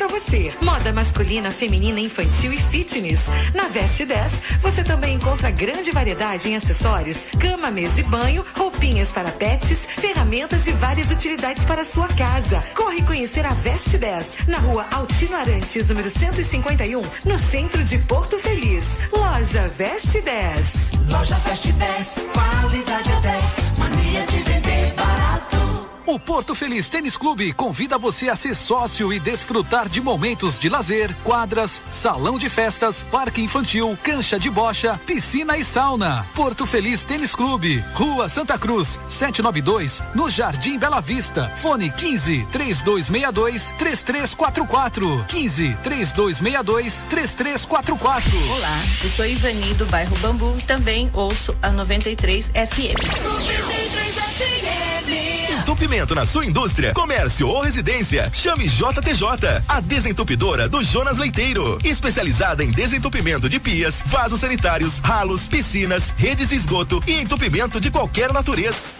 para você. Moda masculina, feminina, infantil e fitness. Na Veste 10, você também encontra grande variedade em acessórios, cama, mesa e banho, roupinhas para pets, ferramentas e várias utilidades para sua casa. Corre conhecer a Veste 10, na rua Altino Arantes, número 151, no centro de Porto Feliz. Loja Veste 10. Loja Veste 10, qualidade é 10, mania de. O Porto Feliz Tênis Clube convida você a ser sócio e desfrutar de momentos de lazer, quadras, salão de festas, parque infantil, cancha de bocha, piscina e sauna. Porto Feliz Tênis Clube, Rua Santa Cruz, 792, no Jardim Bela Vista. Fone 15 3262 3344. 15 3262 3344. Olá, eu sou Ivani do bairro Bambu e também ouço a 93 FM. 93 FM. Entupimento na sua indústria, comércio ou residência. Chame JTJ, a desentupidora do Jonas Leiteiro. Especializada em desentupimento de pias, vasos sanitários, ralos, piscinas, redes de esgoto e entupimento de qualquer natureza.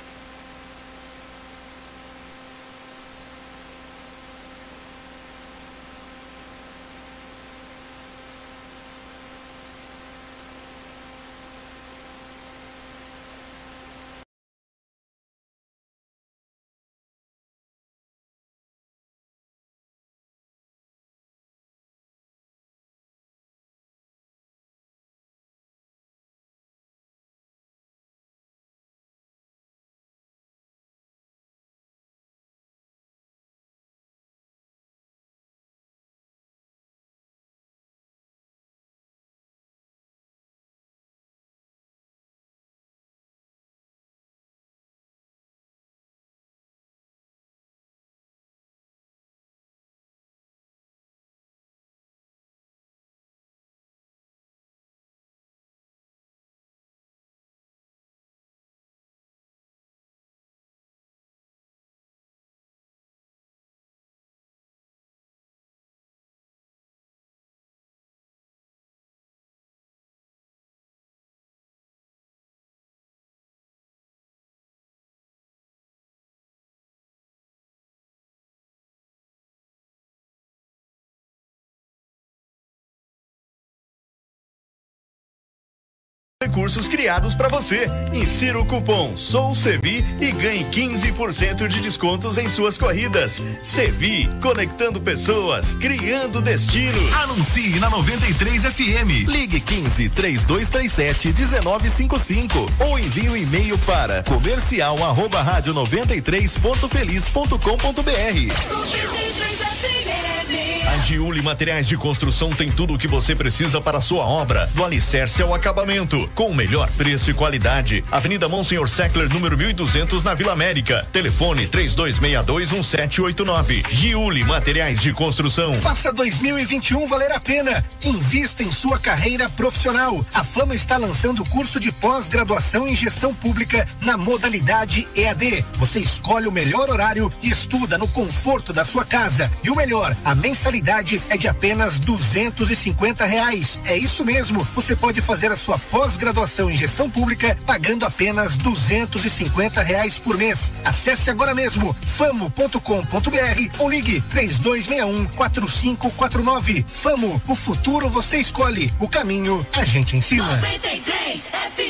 Recursos criados para você. Insira o cupom Sou Sevi e ganhe 15% de descontos em suas corridas. Sevi, conectando pessoas, criando destino. Anuncie na 93 FM. Ligue 15 3237 1955 ou envie um e-mail para comercial arroba rádio 93.feliz.com.br. 93 FM. Giuli Materiais de Construção tem tudo o que você precisa para a sua obra, do alicerce ao acabamento, com o melhor preço e qualidade. Avenida Monsenhor Seckler, número 1200, na Vila América. Telefone 32621789. Giuli Materiais de Construção. Faça 2021 valer a pena. Invista em sua carreira profissional. A Fama está lançando o curso de pós-graduação em gestão pública na modalidade EAD. Você escolhe o melhor horário e estuda no conforto da sua casa. E o melhor, a mensalidade é de apenas duzentos e reais. É isso mesmo. Você pode fazer a sua pós-graduação em gestão pública pagando apenas duzentos e reais por mês. Acesse agora mesmo famo.com.br ou ligue três dois um quatro cinco quatro nove. Famo, o futuro você escolhe. O caminho a gente ensina. 93 FM.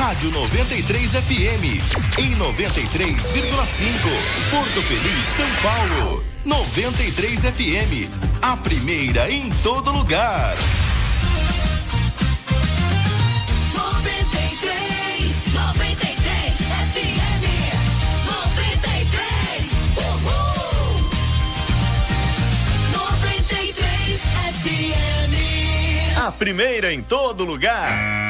Rádio 93 FM em 93,5. Porto Feliz, São Paulo. 93 FM, a primeira em todo lugar. 93, 93 FM. 93, uhul. 93 FM. A primeira em todo lugar.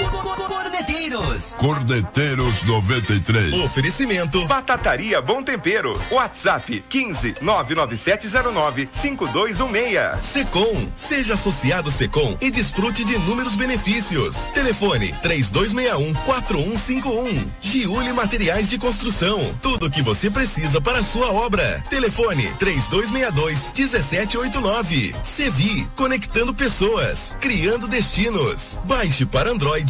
Cordeteiros. Cordeteiros 93. Oferecimento Batataria Bom Tempero. WhatsApp 15 99709 5216. Secom. Seja associado Secom e desfrute de inúmeros benefícios. Telefone 3261 4151. Giuli Materiais de Construção. Tudo o que você precisa para a sua obra. Telefone 3262 1789. Sevi. Conectando pessoas. Criando destinos. Baixe para Android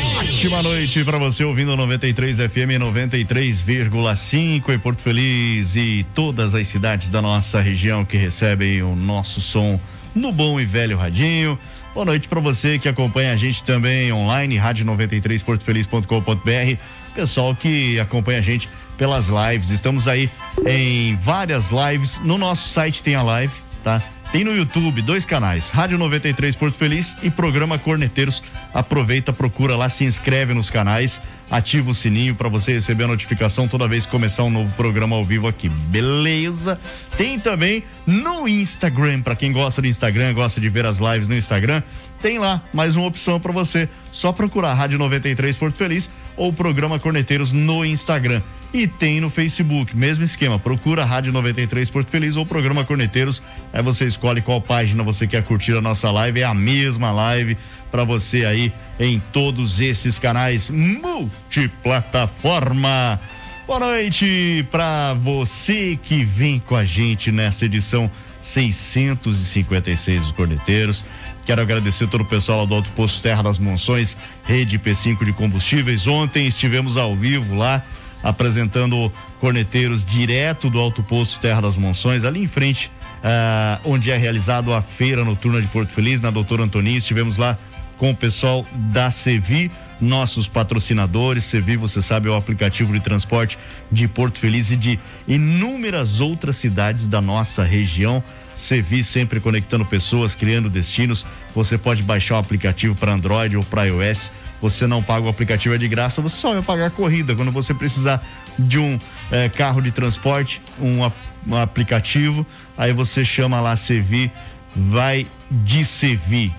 ótima noite para você ouvindo 93 FM 93,5 em Porto Feliz e todas as cidades da nossa região que recebem o nosso som no bom e velho radinho. Boa noite para você que acompanha a gente também online, rádio 93 portofeliz.com.br. Pessoal que acompanha a gente pelas lives, estamos aí em várias lives. No nosso site tem a live, tá? Tem no YouTube dois canais, Rádio 93 Porto Feliz e Programa Corneteiros. Aproveita, procura lá, se inscreve nos canais, ativa o sininho para você receber a notificação toda vez que começar um novo programa ao vivo aqui. Beleza? Tem também no Instagram, para quem gosta do Instagram, gosta de ver as lives no Instagram, tem lá mais uma opção para você. Só procurar Rádio 93 Porto Feliz ou Programa Corneteiros no Instagram. E tem no Facebook, mesmo esquema. Procura Rádio 93 Porto Feliz ou Programa Corneteiros. Aí você escolhe qual página você quer curtir a nossa live. É a mesma live para você aí em todos esses canais multiplataforma. Boa noite para você que vem com a gente nessa edição 656 dos Corneteiros. Quero agradecer todo o pessoal do Alto Posto Terra das Monções, Rede P5 de Combustíveis. Ontem estivemos ao vivo lá apresentando corneteiros direto do Alto Posto Terra das Monções, ali em frente, ah, onde é realizado a feira noturna de Porto Feliz, na Doutora Antoninho. Estivemos lá com o pessoal da Sevi, nossos patrocinadores. Sevi, você sabe, é o aplicativo de transporte de Porto Feliz e de inúmeras outras cidades da nossa região. Sevi sempre conectando pessoas, criando destinos. Você pode baixar o aplicativo para Android ou para iOS você não paga o aplicativo é de graça, você só vai pagar a corrida. Quando você precisar de um eh, carro de transporte, um, um, aplicativo, aí você chama lá Sevi, vai de Sevi.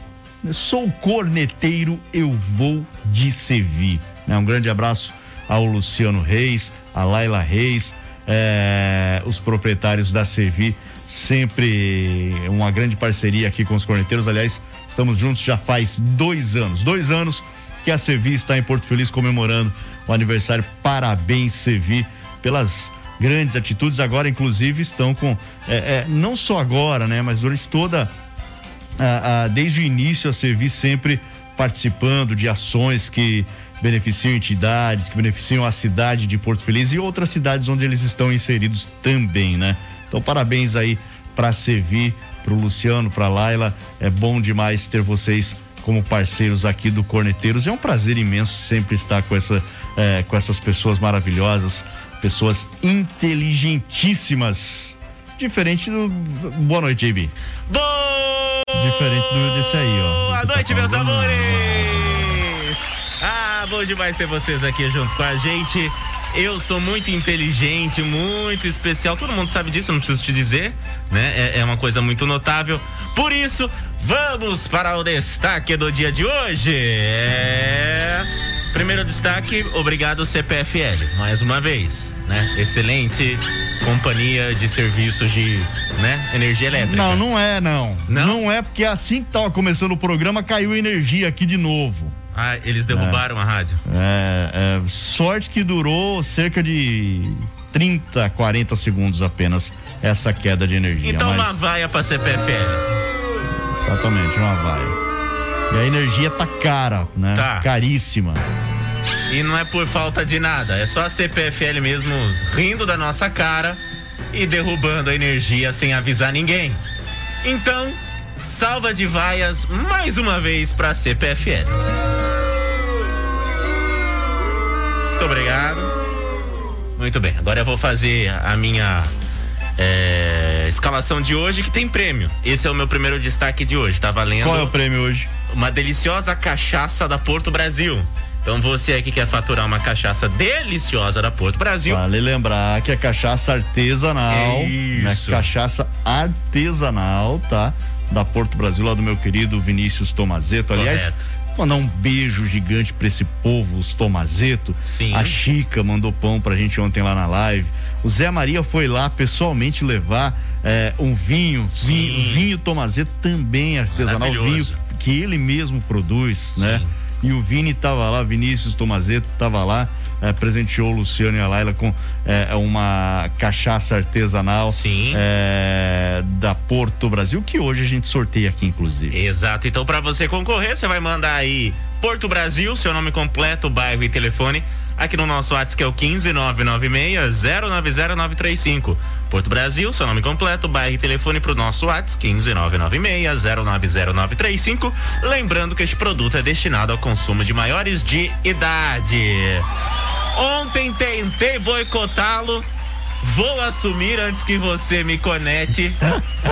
Sou corneteiro, eu vou de Sevi. Né? Um grande abraço ao Luciano Reis, a Laila Reis, eh, os proprietários da Sevi, sempre uma grande parceria aqui com os corneteiros. Aliás, estamos juntos já faz dois anos. Dois anos que a Sevi está em Porto Feliz comemorando o aniversário. Parabéns, Sevi, pelas grandes atitudes. Agora, inclusive, estão com. É, é, não só agora, né? Mas durante toda. A, a, desde o início, a Sevi sempre participando de ações que beneficiam entidades, que beneficiam a cidade de Porto Feliz e outras cidades onde eles estão inseridos também, né? Então, parabéns aí para a Sevi, para o Luciano, para a Laila. É bom demais ter vocês como parceiros aqui do Corneteiros. É um prazer imenso sempre estar com, essa, é, com essas pessoas maravilhosas, pessoas inteligentíssimas. Diferente do. Boa noite, JB. Boa Diferente do, desse aí, ó. Boa tá noite, meus amores! Ah, bom demais ter vocês aqui junto com a gente. Eu sou muito inteligente, muito especial. Todo mundo sabe disso, não preciso te dizer, né? É, é uma coisa muito notável. Por isso, vamos para o destaque do dia de hoje. É... Primeiro destaque, obrigado CPFL, mais uma vez, né? Excelente companhia de serviços de, né, energia elétrica. Não, não é não. Não, não é porque assim que tava começando o programa caiu energia aqui de novo. Ah, eles derrubaram é. a rádio. É, é, sorte que durou cerca de 30, 40 segundos apenas essa queda de energia. Então mas... uma vaia pra CPFL. Exatamente, uma vaia. E a energia tá cara, né? Tá. Caríssima. E não é por falta de nada, é só a CPFL mesmo rindo da nossa cara e derrubando a energia sem avisar ninguém. Então, salva de vaias mais uma vez pra CPFL. Muito obrigado. Muito bem, agora eu vou fazer a minha é, escalação de hoje que tem prêmio. Esse é o meu primeiro destaque de hoje. Tá valendo. Qual é o prêmio hoje? Uma deliciosa cachaça da Porto Brasil. Então você aí que quer faturar uma cachaça deliciosa da Porto Brasil. Vale lembrar que é cachaça artesanal. É Né? isso. Cachaça artesanal, tá? Da Porto Brasil, lá do meu querido Vinícius Tomazeto. Aliás, mandar um beijo gigante pra esse povo, os Tomazeto. Sim. A Chica mandou pão pra gente ontem lá na live. O Zé Maria foi lá pessoalmente levar eh, um vinho, Sim. vinho, vinho Tomazeto também artesanal, vinho que ele mesmo produz, né? E o Vini tava lá, Vinícius Tomazeto tava lá, eh, presenteou o Luciano e a Laila com eh, uma cachaça artesanal Sim. eh, da Porto Brasil, que hoje a gente sorteia aqui, inclusive. Exato. Então, para você concorrer, você vai mandar aí Porto Brasil, seu nome completo, bairro e telefone, aqui no nosso WhatsApp que é o 15996-090935. Porto Brasil, seu nome completo, bairro e telefone pro nosso WhatsApp 15996-090935. Lembrando que este produto é destinado ao consumo de maiores de idade. Ontem tentei boicotá-lo. Vou assumir antes que você me conecte.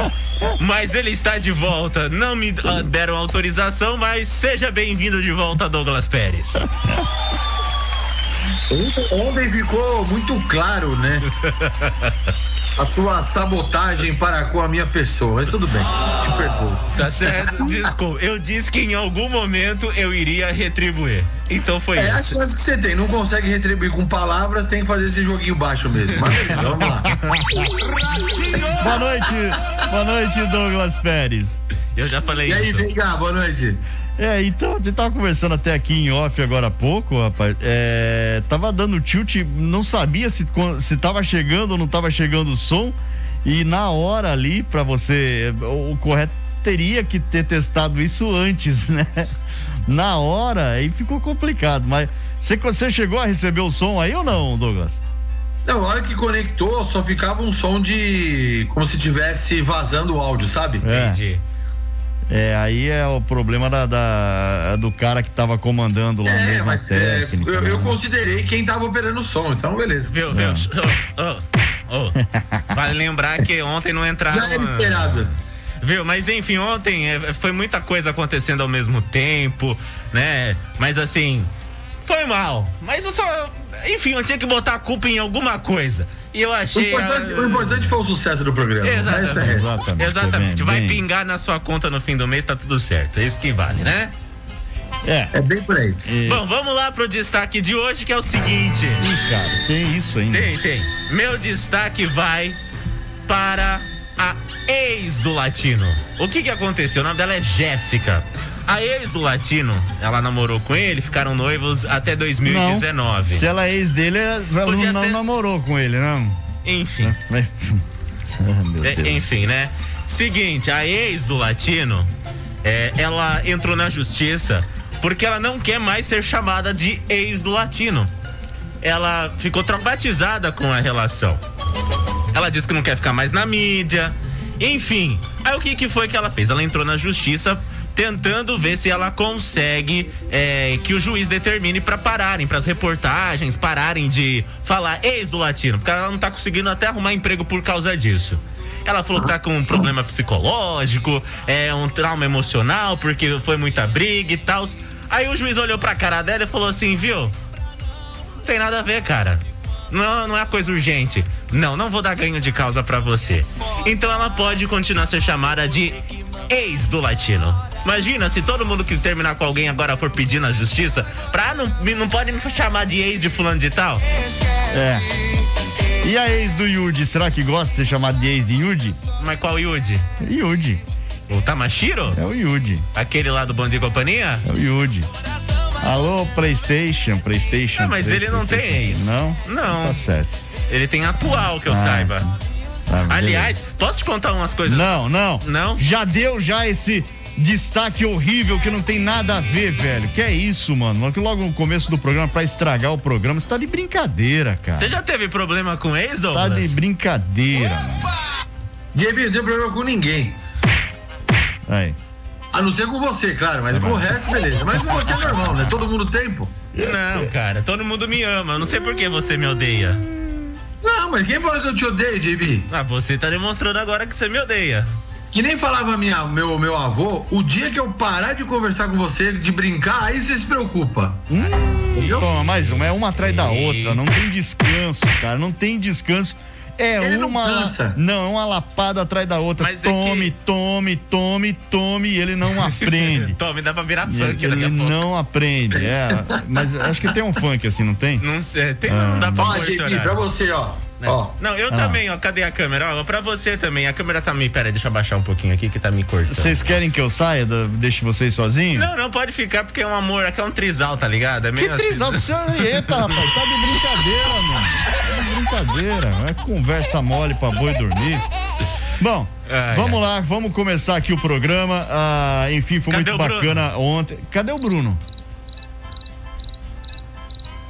Mas ele está de volta. Não me ah, deram autorização, mas seja bem-vindo de volta, Douglas Pérez. Ontem ficou muito claro, né? A sua sabotagem para com a minha pessoa. Mas tudo bem, te perdoo. Tá certo? Desculpa. Eu disse que em algum momento eu iria retribuir. Então foi É a isso. chance que você tem. Não consegue retribuir com palavras, tem que fazer esse joguinho baixo mesmo. Mas vamos lá. Boa noite, boa noite, Douglas Pérez. Eu já falei E aí, isso. Veiga, boa noite. É, então, a gente tava conversando até aqui em off agora há pouco, rapaz. É, tava dando tilt, não sabia se, se tava chegando ou não tava chegando o som. E na hora ali, pra você, o, o correto teria que ter testado isso antes, né? Na hora, aí ficou complicado. Mas você, você chegou a receber o som aí ou não, Douglas? Na hora que conectou, só ficava um som de. como se tivesse vazando o áudio, sabe? É. Entendi. É, aí é o problema da, da- do cara que tava comandando lá É, mas é, eu, eu né? considerei quem tava operando o som, então beleza. Viu, É. viu? Ô, ô, ô. Vale lembrar que ontem não entraram. Já era esperado. Viu? Mas enfim, ontem é, foi muita coisa acontecendo ao mesmo tempo, né? Mas assim, foi mal. Mas eu só. Enfim, eu tinha que botar a culpa em alguma coisa. E eu O achei. importante, ah, o importante foi o sucesso do programa. Exatamente. É. Exatamente. Exatamente. Bem, Vai bem pingar na sua conta no fim do mês, tá tudo certo. É isso que vale, né? É. É bem por aí. E- Bom, vamos lá pro destaque de hoje, que é o seguinte. Ih, cara, tem isso ainda. Tem, tem. Meu destaque vai para a ex do Latino. O que que aconteceu? O nome dela é Jéssica. A ex do Latino, ela namorou com ele, ficaram noivos até 2019. Se ela é ex dele, ela Podia não, não ser- namorou com ele, não. Enfim. É, Deus. enfim, né? Seguinte, a ex do Latino, é, ela entrou na justiça porque ela não quer mais ser chamada de ex do Latino. Ela ficou traumatizada com a relação. Ela disse que não quer ficar mais na mídia. Enfim, aí o que, que foi que ela fez? Ela entrou na justiça tentando ver se ela consegue é, que o juiz determine para pararem, para as reportagens pararem de falar ex do latino, porque ela não tá conseguindo até arrumar emprego por causa disso. Ela falou que tá com um problema psicológico, é um trauma emocional, porque foi muita briga e tal. Aí o juiz olhou pra cara dela e falou assim, viu? Não tem nada a ver, cara. Não, não é coisa urgente. Não, não vou dar ganho de causa pra você. Então ela pode continuar a ser chamada de ex do latino. Imagina se todo mundo que terminar com alguém agora for pedir na justiça, pra não, não pode me chamar de ex de fulano de tal? É. E a ex do Yudi, será que gosta de ser chamado de ex de Yudi? Mas qual Yudi? Yudi. O Tamashiro? É o Yudi. Aquele lá do Bando de Companhia? É o Yudi. Alô, PlayStation, PlayStation. Ah, mas ele não tem PlayStation. ex. Não? Não. Tá certo. Ele tem atual, que eu Ah, saiba. Tá. Aliás, posso te contar umas coisas? Não, não. Não? Já deu já esse destaque horrível que não tem nada a ver, velho. Que é isso, mano? Logo no começo do programa, pra estragar o programa, você tá de brincadeira, cara. Você já teve problema com ex, Tá Douglas? de brincadeira, mano. JB, não tem problema com ninguém. Aí. A não ser com você, claro, mas com o resto, beleza. Mas com você é normal, né? Todo mundo tem, pô. Não, cara, todo mundo me ama. Eu não sei por que você me odeia. Não, Não, mas quem falou que eu te odeio, JB? Ah, você tá demonstrando agora que você me odeia. Que nem falava minha, meu, meu avô, o dia que eu parar de conversar com você, de brincar, aí você se preocupa. Hum, toma, mais uma, é uma atrás da outra, não tem descanso, cara, não tem descanso. É Ele não uma. cansa. Não, é uma lapada atrás da outra. Mas é tome, que- tome, tome, tome, e ele não aprende. Tome, dá pra virar funk ele pouco. não aprende, é. Mas acho que tem um funk assim, não tem? Não sei, tem, não dá pra Ó, horário. pra você, ó. Ó. Não, eu Ah. também, ó. Cadê a câmera? Ó, pra você também. A câmera tá me. Pera aí, deixa eu abaixar um pouquinho aqui que tá me cortando. Vocês querem que eu saia? da- Deixe vocês sozinhos? Não, não, pode ficar porque é um amor. Aqui é um trisal, tá ligado? É Que meio assim. trisal, eita, rapaz, tá de brincadeira, mano. Tá de brincadeira, é conversa mole pra boi dormir. Bom, Ai, vamos lá, vamos começar aqui o programa. Ah, enfim, foi Cadê muito Bruno? bacana ontem. Cadê o Bruno?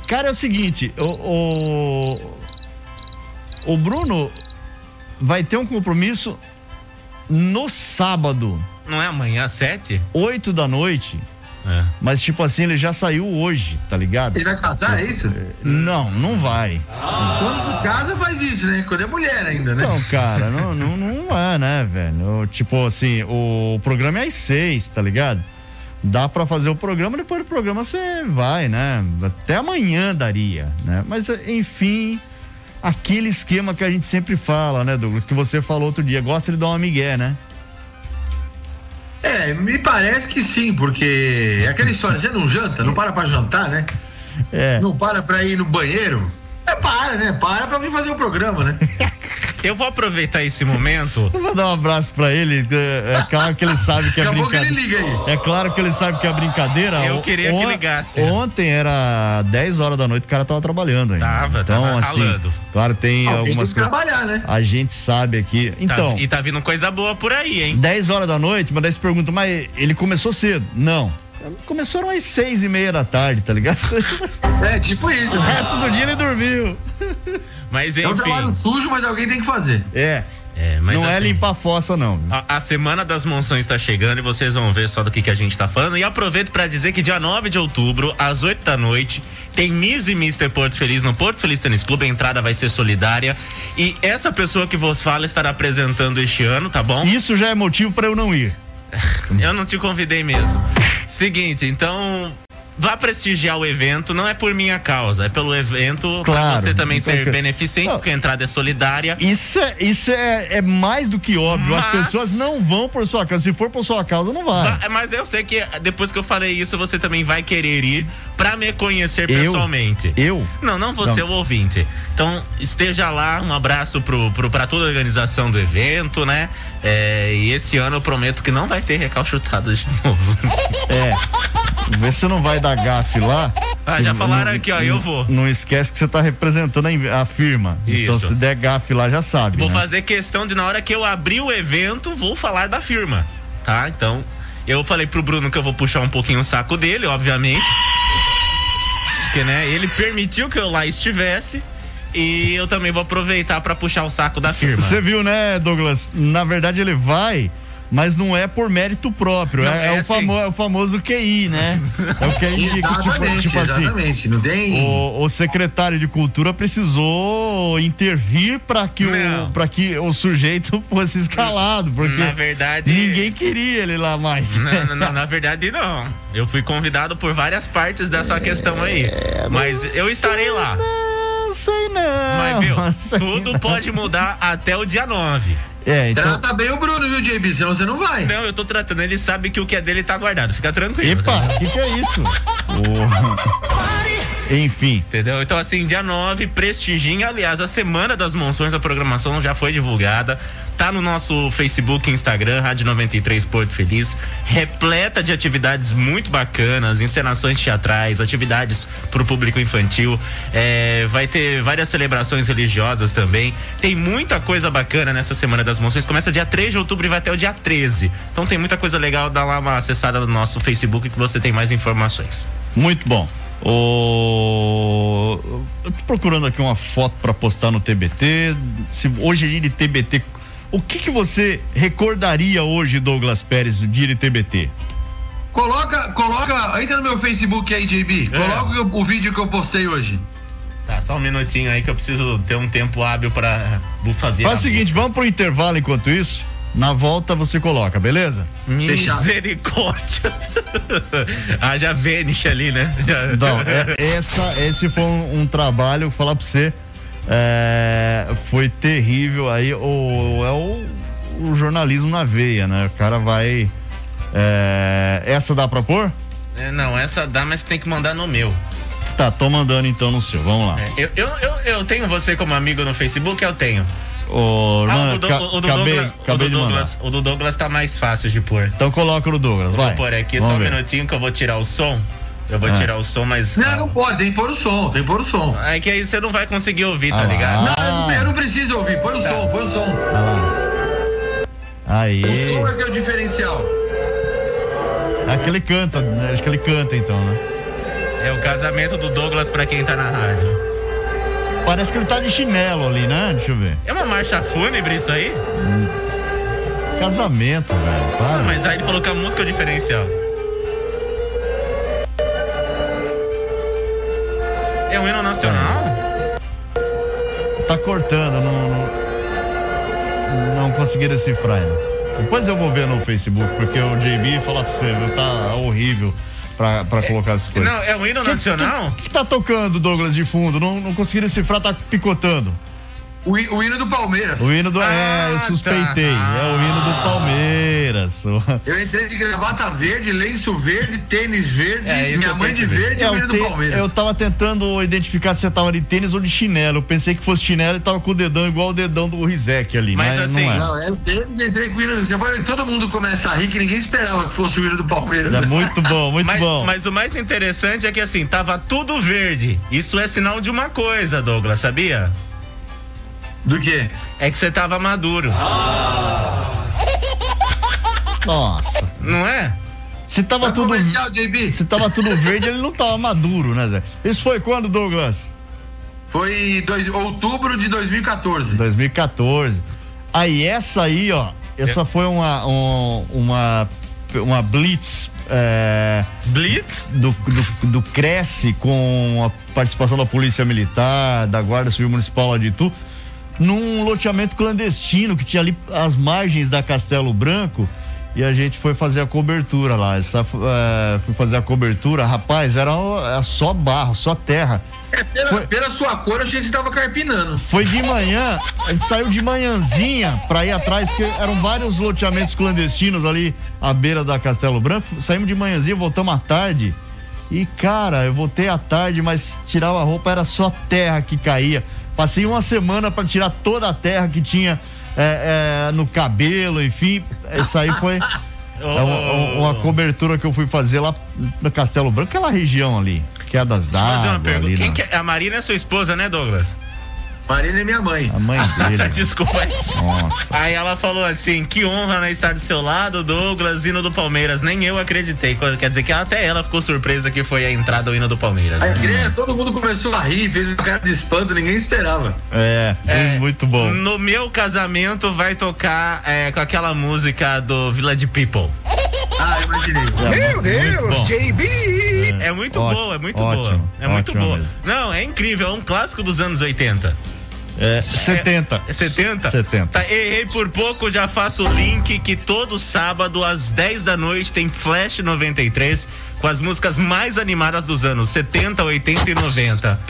Cara, é o seguinte, o, o, o Bruno vai ter um compromisso no sábado, Não é amanhã, às sete? 8 da noite. É. Mas, tipo assim, ele já saiu hoje, tá ligado? Ele vai casar, é isso? Não, não vai. Quando se casa, faz isso, né? Quando é mulher ainda, né? Não, cara, não, não, não é, né, velho? Tipo assim, o programa é às seis, tá ligado? Dá pra fazer o programa, depois do programa você vai, né? Até amanhã daria, né? Mas, enfim, aquele esquema que a gente sempre fala, né, Douglas? Que você falou outro dia, gosta de dar uma migué, né? É, me parece que sim, porque é aquela história, você não janta, não para pra jantar, né? É. Não para pra ir no banheiro. É, para, né? Para pra vir fazer o programa, né? Eu vou aproveitar esse momento. Eu vou dar um abraço pra ele. É, é claro que ele sabe que é brincadeira. ele liga aí. É claro que ele sabe que é brincadeira. Eu O- queria que on- ligasse. Ontem era 10 horas da noite, o cara tava trabalhando ainda. Tava, então, tava assim, ralando. claro, tem Alguém algumas tem que trabalhar, né? A gente sabe aqui. Então, Tá- e tá vindo coisa boa por aí, hein? 10 horas da noite, mas daí você pergunta, mas ele começou cedo? Não. Começou às seis e meia da tarde, tá ligado? É, tipo isso. O resto do dia ele dormiu. Mas É um enfim. trabalho sujo, mas alguém tem que fazer. É. É, mas não é assim, limpar a fossa, não. A, a semana das monções tá chegando e vocês vão ver só do que, que a gente tá falando. E aproveito pra dizer que dia 9 de outubro, às 8 da noite, tem Miss e Mr. Porto Feliz no Porto Feliz Tênis Clube. A entrada vai ser solidária. E essa pessoa que vos fala estará apresentando este ano, tá bom? Isso já é motivo pra eu não ir. Eu não te convidei mesmo. Seguinte, então. Vá prestigiar o evento, não é por minha causa, é pelo evento Claro. você também Então, ser que- beneficente, Não. porque a entrada é solidária. Isso é, isso é, é mais do que óbvio. As Mas- pessoas não vão por sua causa. Se for por sua causa, não vai. Va- Mas eu sei que depois que eu falei isso, você também vai querer ir pra me conhecer Eu? pessoalmente. Eu? Não, não você, Não. o ouvinte. Então, esteja lá, um abraço pro, pro, pra toda a organização do evento, né? É, e esse ano eu prometo que não vai ter recalchutado de novo. É. Vê se não vai dar gafe lá. Ah, já falaram não- aqui, ó, eu vou. Não esquece que você tá representando a, firma. Então, Isso. se der gafe lá, já sabe. Vou né? fazer questão de, na hora que eu abrir o evento, vou falar da firma, tá? Então, eu falei pro Bruno que eu vou puxar um pouquinho o saco dele, obviamente. Porque, né, ele permitiu que eu lá estivesse. E eu também vou aproveitar pra puxar o saco da firma. Você viu, né, Douglas? Na verdade, ele vai. Mas não é por mérito próprio, Não, é, é é o, assim. famo- é o famoso QI, né? É o QI que, tipo, Exatamente, tipo assim, exatamente. Não tem. O, o secretário de cultura precisou intervir para que, o, pra que o sujeito fosse escalado, porque Na verdade. ninguém queria ele lá mais. Não, não, não, na verdade não. Eu fui convidado por várias partes dessa questão aí. Mas eu estarei lá. Não sei não. Mas, viu, tudo não. pode mudar até o dia 9. É, então. Trata bem o Bruno, viu, JB? Senão você não vai. Não, eu tô tratando, ele sabe que o que é dele tá guardado, fica tranquilo. Epa, o que, que é isso? O- Enfim. Entendeu? Então, assim, dia 9, prestigiem. Aliás, a semana das monções, a programação já foi divulgada. Tá no nosso Facebook e Instagram, Rádio 93 Porto Feliz. Repleta de atividades muito bacanas, encenações teatrais, atividades pro público infantil. É, vai ter várias celebrações religiosas também. Tem muita coisa bacana nessa semana das monções. Começa dia 3 de outubro e vai até o dia 13. Então tem muita coisa legal. Dá lá uma acessada no nosso Facebook que você tem mais informações. Muito bom. O... Eu tô procurando aqui uma foto para postar no TBT. Se hoje é dia de TBT, o que que você recordaria hoje, Douglas Pérez, do dia de TBT? Coloca, coloca, entra no meu Facebook aí, JB. É. Coloca o, o vídeo que eu postei hoje. Tá, só um minutinho aí que eu preciso ter um tempo hábil pra fazer. Faz o seguinte, vamos pro intervalo enquanto isso. Na volta você coloca, beleza? Misericórdia. Haja Vênus ali, né? Já- Não, é- essa, esse foi um, um trabalho, vou falar pra você, é, foi terrível aí, o, é o, o jornalismo na veia, né? O cara vai, é, essa dá pra pôr? É, não, essa dá, mas tem que mandar no meu. Tá, tô mandando então no seu, vamos lá. Eu, eu, eu, eu tenho você como amigo no Facebook, eu tenho. Ô, Ah, o do, ca- o do acabei, Douglas, o do. Douglas, o do Douglas tá mais fácil de pôr. Então coloca o Douglas, Eu vai. vou pôr aqui Vamos só um ver. minutinho que eu vou tirar o som. Eu vou Ah. tirar o som, mas. Não, não pode, tem que pôr o som, tem que pôr o som. É que aí você não vai conseguir ouvir, tá Ah ligado? Não, eu não, eu não preciso ouvir, põe o som, põe o som. Aí. O som é que é o diferencial. Acho que ele canta, né? acho que ele canta então, né? É o casamento do Douglas pra quem tá na rádio. Parece que ele tá de chinelo ali, né? Deixa eu ver. É uma marcha fúnebre isso aí? Casamento, velho. Para. Mas aí ele falou que a música é o diferencial. É um hino nacional? Tá cortando, não, não, não consegui decifrar ainda. Depois eu vou ver no Facebook, porque o JB fala pra você, viu, tá horrível pra, pra colocar essas coisas. Não, é um hino nacional? O que, que tá tocando, Douglas, de fundo? Não, não consegui decifrar, tá picotando. O, o hino do Palmeiras. O hino do. é, eu Ah, suspeitei. tá. É o hino do Palmeiras. Eu entrei de gravata verde, lenço verde, tênis verde, É, minha eu mãe de verde e É, o eu, hino do te- Palmeiras. eu tava tentando identificar se eu tava de tênis ou de chinelo. Eu pensei que fosse chinelo e tava com o dedão igual o dedão do Rizek ali. Mas Mas, assim, não é. Não, é o tênis, entrei com o hino. Você vai ver que Todo mundo começa a rir que ninguém esperava que fosse o hino do Palmeiras. É muito bom, muito Mas, bom. mas o mais interessante é que assim, tava tudo verde. Isso é sinal de uma coisa, Douglas, sabia? Do quê? É que você tava maduro, Nossa. não é? Se tava Vai tudo. Se tava tudo verde, ele não tava maduro, né, Zé? Isso foi quando, Douglas? Foi dois, outubro de 2014. 2014. Aí essa aí, ó, essa foi uma um- uma uma blitz é, Blitz? do, do, do Cresce com a participação da Polícia Militar, da Guarda Civil Municipal lá de Itu, num loteamento clandestino que tinha ali as margens da Castelo Branco. E a gente foi fazer a cobertura lá. Essa, é, fui fazer a cobertura, rapaz, era, era só barro, só terra. É, pela, Foi- pela sua cor, eu achei que você tava carpinando. Foi de manhã, a gente saiu de manhãzinha pra ir atrás, porque eram vários loteamentos clandestinos ali à beira da Castelo Branco. Saímos de manhãzinha, voltamos à tarde. E, cara, eu voltei à tarde, mas tirava a roupa, era só terra que caía. Passei uma semana pra tirar toda a terra que tinha é, é, no cabelo, enfim. Isso aí foi é uma, uma cobertura que eu fui fazer lá no Castelo Branco, aquela região ali, quedas Deixa eu fazer uma pergunta. na- que é? A Marina é sua esposa, né, Douglas? Marina é minha mãe. A mãe dele. Desculpa aí. Nossa. Aí ela falou assim: que honra né, estar do seu lado, Douglas, hino do Palmeiras. Nem eu acreditei. Quer dizer que até ela ficou surpresa que foi a entrada do hino do Palmeiras. A né? todo mundo começou a rir, fez uma cara de espanto, ninguém esperava. É, É, muito bom. No meu casamento vai tocar é, com aquela música do Village People. Ah, imaginei. Meu Deus, JB! É muito Ótimo, boa, é muito ótimo, boa. É muito boa. mesmo. Não, é incrível, é um clássico dos anos 80. É, 70. É 70? 70. Tá, errei por pouco, já faço o link que todo sábado às 10 da noite tem Flash 93 com as músicas mais animadas dos anos 70, 80 e 90.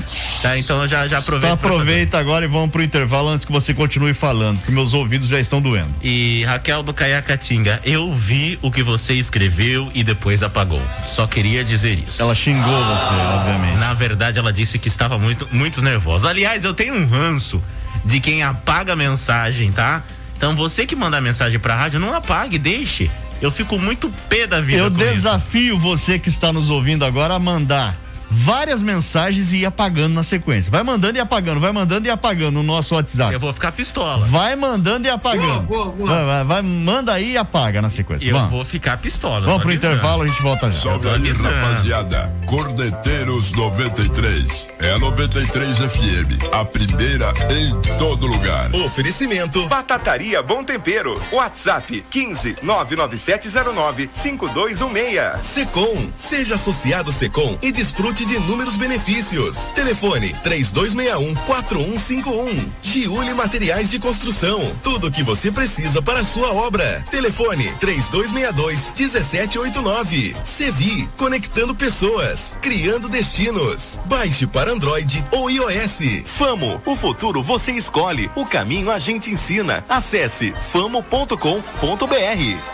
Tá, então já, já aproveito. Então aproveita agora e vamos pro intervalo antes que você continue falando, porque meus ouvidos já estão doendo. E Raquel do Caiacatinga, eu vi o que você escreveu e depois apagou. Só queria dizer isso. Ela xingou você, obviamente. Na verdade, ela disse que estava muito, muito nervosa. Aliás, eu tenho um ranço de quem apaga a mensagem, tá? Então você que manda mensagem pra rádio, não apague, deixe. Eu fico muito pé da vida Eu com isso. desafio você que está nos ouvindo agora a mandar várias mensagens e ir apagando na sequência. Vai mandando e apagando, vai mandando e apagando no nosso WhatsApp. Eu vou ficar pistola. Vai mandando e apagando. Boa, boa, boa. Vai, vai, vai, manda aí e apaga na sequência. Eu Vamos, vou ficar pistola. vamos pro avisando. intervalo, a gente volta já. Sobe tô aí, rapaziada. Cordeteiros 93. É a 93 FM. A primeira em todo lugar. Oferecimento Batataria Bom Tempero. WhatsApp 15 99709 5216. Secom. Seja associado Secom e desfrute de inúmeros benefícios. Telefone 3261 4151. Giuli Materiais de Construção. Tudo o que você precisa para a sua obra. Telefone 3262 1789. Sevi, conectando pessoas, criando destinos. Baixe para Android ou iOS. Famo, o futuro você escolhe, o caminho a gente ensina. Acesse famo.com.br.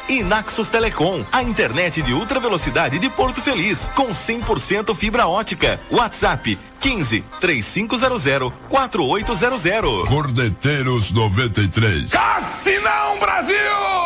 E Naxos Telecom, a internet de ultra velocidade de Porto Feliz, com 100% fibra ótica. WhatsApp 15 3500 4800. Cordeteiros 93. Cassinão Brasil!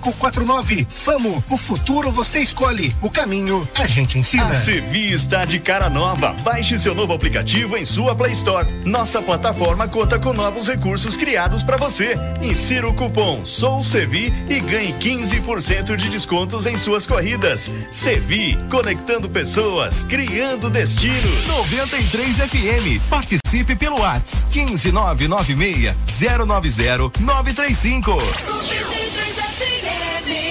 quatro nove. Famo, o futuro você escolhe. O caminho a gente ensina. A Sevi está de cara nova. Baixe seu novo aplicativo em sua Play Store. Nossa plataforma conta com novos recursos criados para você. Insira o cupom Sou Sevi e ganhe 15% de descontos em suas corridas. Sevi, conectando pessoas, criando destinos. 93 FM. Participe pelo WhatsApp 15996 090 935. living.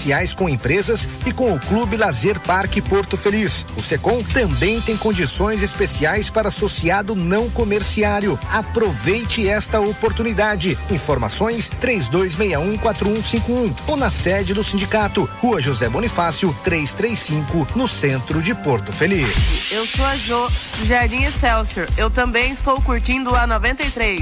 com empresas e com o Clube Lazer Parque Porto Feliz. O Secom também tem condições especiais para associado não comerciário. Aproveite esta oportunidade. Informações 32614151 ou na sede do sindicato, Rua José Bonifácio, 335, no centro de Porto Feliz. Eu sou a Jo, Jardim Excelsior. Eu também estou curtindo a 93.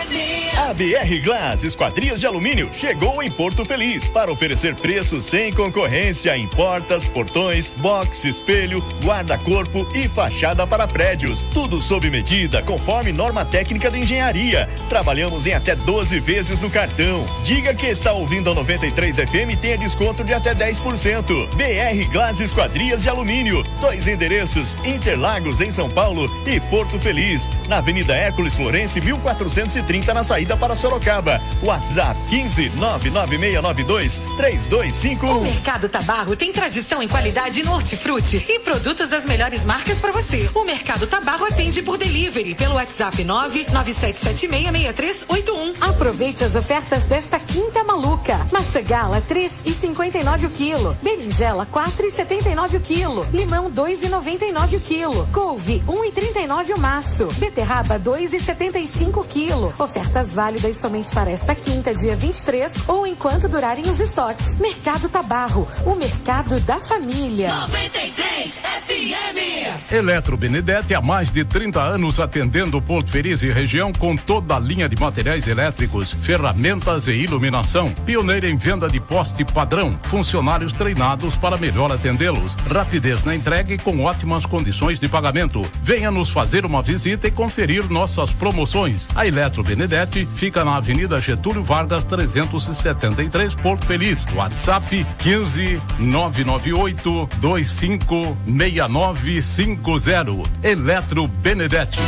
a BR Glass Esquadrias de Alumínio chegou em Porto Feliz para oferecer preços sem concorrência em portas, portões, box, espelho, guarda-corpo e fachada para prédios. Tudo sob medida, conforme norma técnica de engenharia. Trabalhamos em até 12 vezes no cartão. Diga que está ouvindo a 93 FM e tenha desconto de até 10%. BR Glass Esquadrias de Alumínio. Dois endereços: Interlagos em São Paulo e Porto Feliz, na Avenida Hércules Florense, 1430 na saída para Sorocaba. WhatsApp 15 99692 3251. O Mercado Tabarro tem tradição em qualidade no hortifruti e produtos das melhores marcas para você. O Mercado Tabarro atende por delivery pelo WhatsApp 997766381. Aproveite as ofertas desta quinta maluca. Maçã gala 3,59 o quilo. Berinjela 4,79 o quilo. Limão 2,99 o quilo. Couve 1,39 o maço. Beterraba 2,75 o quilo. Ofertas válidas somente para esta quinta, dia 23 ou enquanto durarem os estoques. Mercado Tabarro, o mercado da família. 93 FM. Eletro Benedetti há mais de 30 anos atendendo Porto Feliz e região com toda a linha de materiais elétricos, ferramentas e iluminação. Pioneira em venda de poste padrão, funcionários treinados para melhor atendê-los. Rapidez na entrega e com ótimas condições de pagamento. Venha nos fazer fazer uma visita e conferir nossas promoções. A Eletro Benedetti fica na Avenida Getúlio Vargas 373, Porto Feliz. WhatsApp 15 998 25 6950. Eletro Benedetti.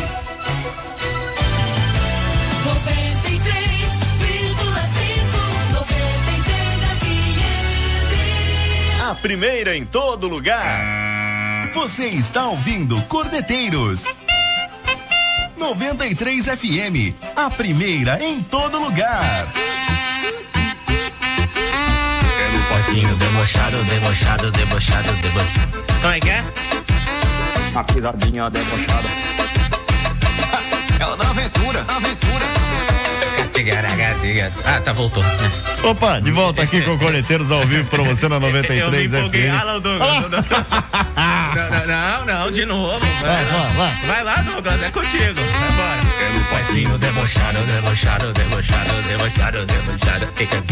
A primeira em todo lugar. Você está ouvindo Cordeteiros 93 FM, a primeira em todo lugar. Potinho debochado, debochado, debochado, debochado. Como é que é? A pisadinha debochada. É da aventura, aventura. Ah, tá, voltou. Opa, de volta aqui com Corneteiros ao vivo pra você na 93 Eu me empolguei. FM. Ah, lá o Douglas. Não, não, não, de novo. Vai, vai, vai. Vai lá, Douglas, é contigo. Vai embora. Potinho debochado, debochado, debochado, debochado, debochado. Fica.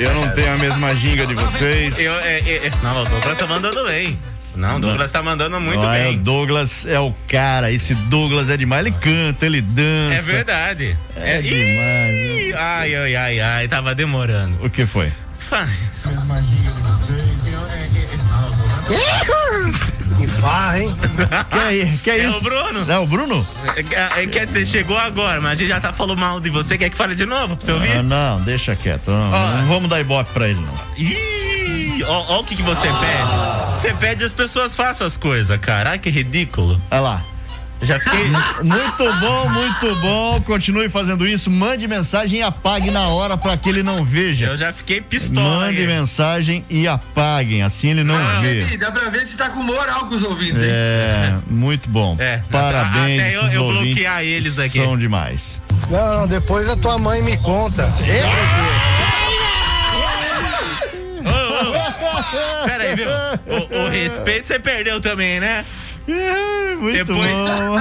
Eu não tenho a mesma ginga de vocês. Eu, é, é, é, não, o Douglas tá mandando bem. Não, o Douglas tá mandando muito Ah, é, bem. O Douglas é o cara, esse Douglas é demais, ele canta, ele dança. É verdade. É demais. Ih, Ai, ai, ai, ai, tava demorando. O que foi? Que farra, hein? Que é, que é É isso? o Bruno? É o Bruno? É, é, Quer dizer, chegou agora, mas a gente já tá falando mal de você. Quer que fale de novo pra você ouvir? Ah, não, deixa quieto. Não, não vamos dar ibope pra ele, não. Ih, ó, ó o que, que você pede. Você pede as pessoas façam as coisas, cara. Ai, que ridículo. Olha lá. Já fiquei. Muito bom, muito bom. Continue fazendo isso. Mande mensagem e apague na hora para que ele não veja. Eu já fiquei pistola. Mande aí. mensagem e apaguem, assim ele não vê. Ih, dá pra ver que tá com moral com os ouvintes, hein? É, muito bom. É, Parabéns. até eu- esses eu bloquear eles aqui. São demais. Não, não, depois a tua mãe me conta. Ô, Pera aí, viu? O, o respeito você perdeu também, né? Muito depois, bom.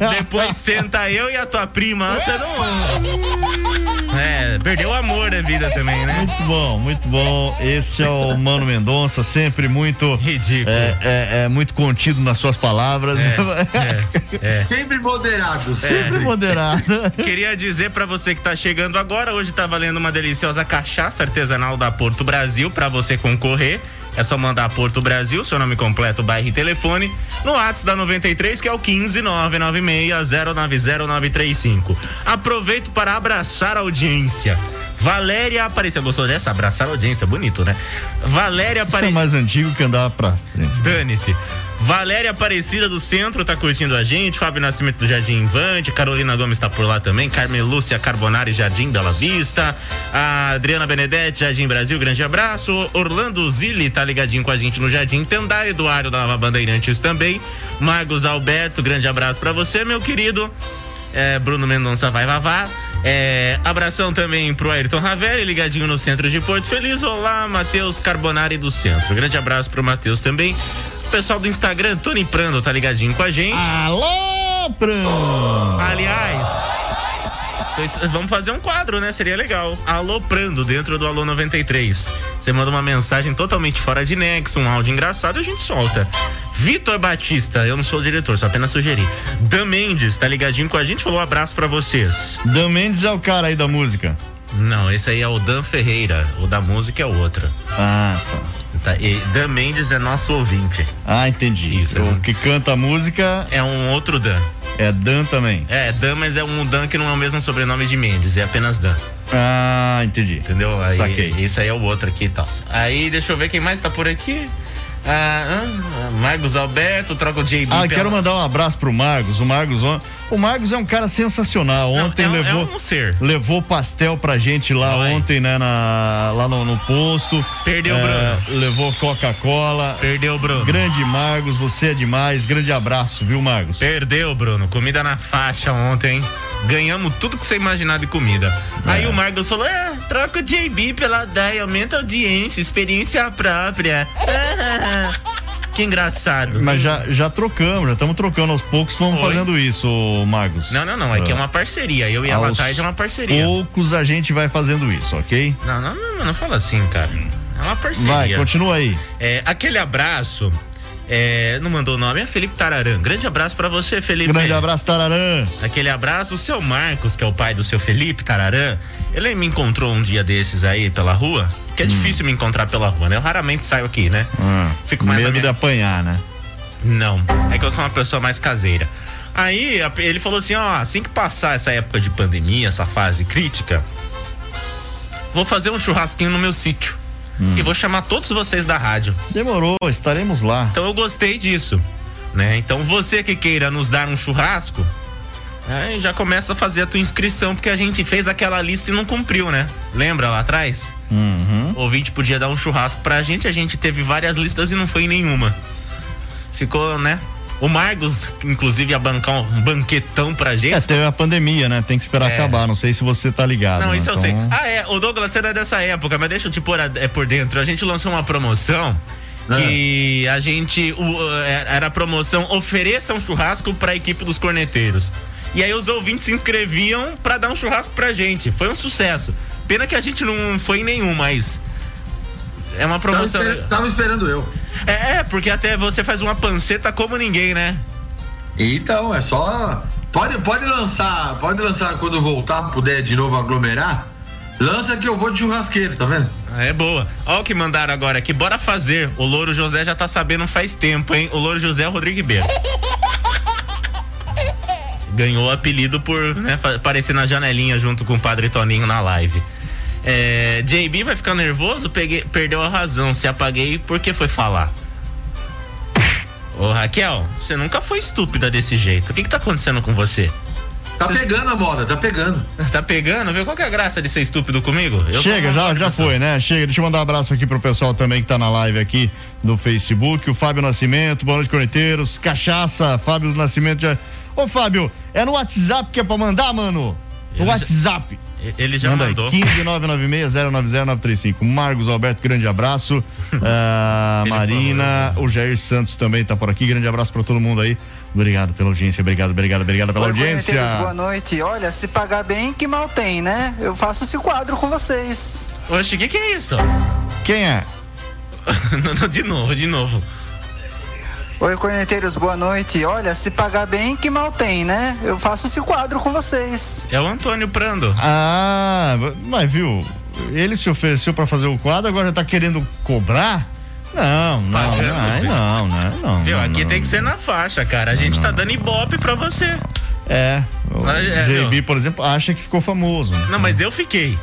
depois senta eu e a tua prima. Você não. É, perdeu o amor da vida também, né? Muito bom, muito bom. Esse é o Mano Mendonça, sempre muito ridículo. É, é- é muito contido nas suas palavras. É. Sempre moderado. Sempre moderado. Queria dizer pra você que tá chegando agora, hoje tá valendo uma deliciosa cachaça artesanal da Porto Brasil pra você concorrer. É só mandar Porto Brasil, seu nome completo, bairro e telefone, no WhatsApp da 93, que é o 15996090935. Aproveito para abraçar a audiência. Valéria Aparecida, gostou dessa? Abraçar a audiência, bonito, né? Valéria Isso é Aparecida. mais antigo que andar pra frente. Dane-se. Valéria Aparecida do Centro tá curtindo a gente, Fábio Nascimento do Jardim Invante, Carolina Gomes tá por lá também, Carmen Lúcia Carbonari Jardim Bela Vista, a Adriana Benedetti Jardim Brasil, grande abraço, Orlando Zilli tá ligadinho com a gente no Jardim Tendai, Eduardo da Nova Bandeirantes também, Marcos Alberto, grande abraço pra você, meu querido, é, Bruno Mendonça vai vavá. É, abração também pro Ayrton Ravelli, ligadinho no centro de Porto Feliz. Olá, Matheus Carbonari do centro. Grande abraço pro Matheus também. O pessoal do Instagram, Tony Prando, tá ligadinho com a gente. Alô, Prando! Aliás, vamos fazer um quadro, né? Seria legal. Alô Prando, dentro do Alô 93. Você manda uma mensagem totalmente fora de nexo, um áudio engraçado e a gente solta. Vitor Batista, eu não sou o diretor, só apenas sugeri. Dan Mendes, tá ligadinho com a gente? Falou um abraço pra vocês. Dan Mendes é o cara aí da música. Não, esse aí é o Dan Ferreira. O da música é outro. Ah, tá. Tá, e Dan Mendes é nosso ouvinte. Ah, entendi. Isso, o que canta a música É um outro Dan. é Dan também. É, Dan, mas é um Dan que não é o mesmo sobrenome de Mendes, é apenas Dan. Ah, entendi. Entendeu? Aí, Saquei. Esse aí é o outro aqui e tal. Aí, deixa eu ver quem mais tá por aqui. Ah, ah, Marcos Alberto, troca o JB. Ah, pela- quero mandar um abraço pro Marcos. O Marcos, o Marcos é um cara sensacional. Ontem é um- levou, é um ser. levou pastel pra gente lá ontem, né, na, lá no, no posto. Perdeu o É, Levou Coca-Cola. Perdeu o Bruno. Grande Marcos, você é demais. Grande abraço, viu, Marcos? Perdeu, Bruno. Comida na faixa ontem. Ganhamos tudo que você imaginar de comida. É. Aí o Marcos falou: é, troca o JB pela DAI, aumenta a audiência, experiência própria. que engraçado. Mas já, já trocamos, já estamos trocando aos poucos, vamos Oi. fazendo isso, ô, Marcos. Não, não, não. É que é uma parceria. Eu e a Aos é uma parceria. poucos a gente vai fazendo isso, ok? Não, não, não, não fala assim, cara. É uma parceria. Vai, continua aí. É, aquele abraço É, não mandou o nome, é Felipe Tararã. Grande abraço pra você, Felipe. Grande abraço, Tararã. Aquele abraço. O seu Marcos, que é o pai do seu Felipe Tararã, ele me encontrou um dia desses aí pela rua, que é difícil me encontrar pela rua, né? Eu raramente saio aqui, né? Hum, Fico mais medo minha- de apanhar, né? Não, é que eu sou uma pessoa mais caseira. Aí ele falou assim: ó, assim que passar essa época de pandemia, essa fase crítica, vou fazer um churrasquinho no meu sítio. E vou chamar todos vocês da rádio. Demorou, estaremos lá. Então eu gostei disso. Né? Então você que queira nos dar um churrasco, aí já começa a fazer a tua inscrição, porque a gente fez aquela lista e não cumpriu, né? Lembra lá atrás? Uhum. O ouvinte podia dar um churrasco pra gente, a gente teve várias listas e não foi em nenhuma. Ficou, né? O Margos, inclusive, ia bancar um banquetão pra gente. É, teve a pandemia, né? Tem que esperar É. acabar. Não sei se você tá ligado. Não, né? isso eu Então, sei. Ah, é. O Douglas você não é dessa época, mas deixa eu te pôr a- é, por dentro. A gente lançou uma promoção que a gente. o- é, era a promoção Ofereça um churrasco pra equipe dos corneteiros. E aí os ouvintes se inscreviam pra dar um churrasco pra gente. Foi um sucesso. Pena que a gente não foi em nenhum, mas. É uma promoção. Tava, esper- tava esperando eu. É, é, porque até você faz uma panceta como ninguém, né? Então, é só. Pode, pode lançar, pode lançar quando voltar, puder de novo aglomerar. Lança que eu vou de churrasqueiro, tá vendo? É boa. Olha o que mandaram agora aqui. Bora fazer. O Louro José já tá sabendo faz tempo, hein? O Louro José é o Rodrigo Ribeiro. Ganhou o apelido por né, aparecer na janelinha junto com o Padre Toninho na live. É, JB vai ficar nervoso? Peguei, perdeu a razão. Se apaguei, por que foi falar? Ô Raquel, você nunca foi estúpida desse jeito. O que, que tá acontecendo com você? Tá pegando a moda, tá pegando. Tá pegando? Viu? Qual que é a graça de ser estúpido comigo? Eu Chega, já, já foi, né? Chega, deixa eu mandar um abraço aqui pro pessoal também que tá na live aqui no Facebook, o Fábio Nascimento, boa noite, corneteiros, cachaça, Fábio do Nascimento já... Ô Fábio, é no WhatsApp que é pra mandar, mano? No WhatsApp. Ele já Manda mandou. aí, 15996-090-935. Marcos Alberto, grande abraço. Ah, Marina, o Jair Santos também tá por aqui. Grande abraço pra todo mundo aí. Obrigado pela audiência, obrigado, obrigado, obrigado pela Oi, audiência. boa noite. Olha, se pagar bem, que mal tem, né? Eu faço esse quadro com vocês. Oxe, o que, que é isso? Quem é? de novo, de novo. Oi, corneteiros, boa noite. Olha, se pagar bem, que mal tem, né? Eu faço esse quadro com vocês. É o Antônio Prando. Ah, mas viu, ele se ofereceu pra fazer o quadro, agora já tá querendo cobrar? Não, não, não, não, não, não. Viu? não, Aqui não. tem que ser na faixa, cara. A gente tá dando ibope pra você. É, o é, JB, por exemplo, acha que ficou famoso. Não, mas eu fiquei.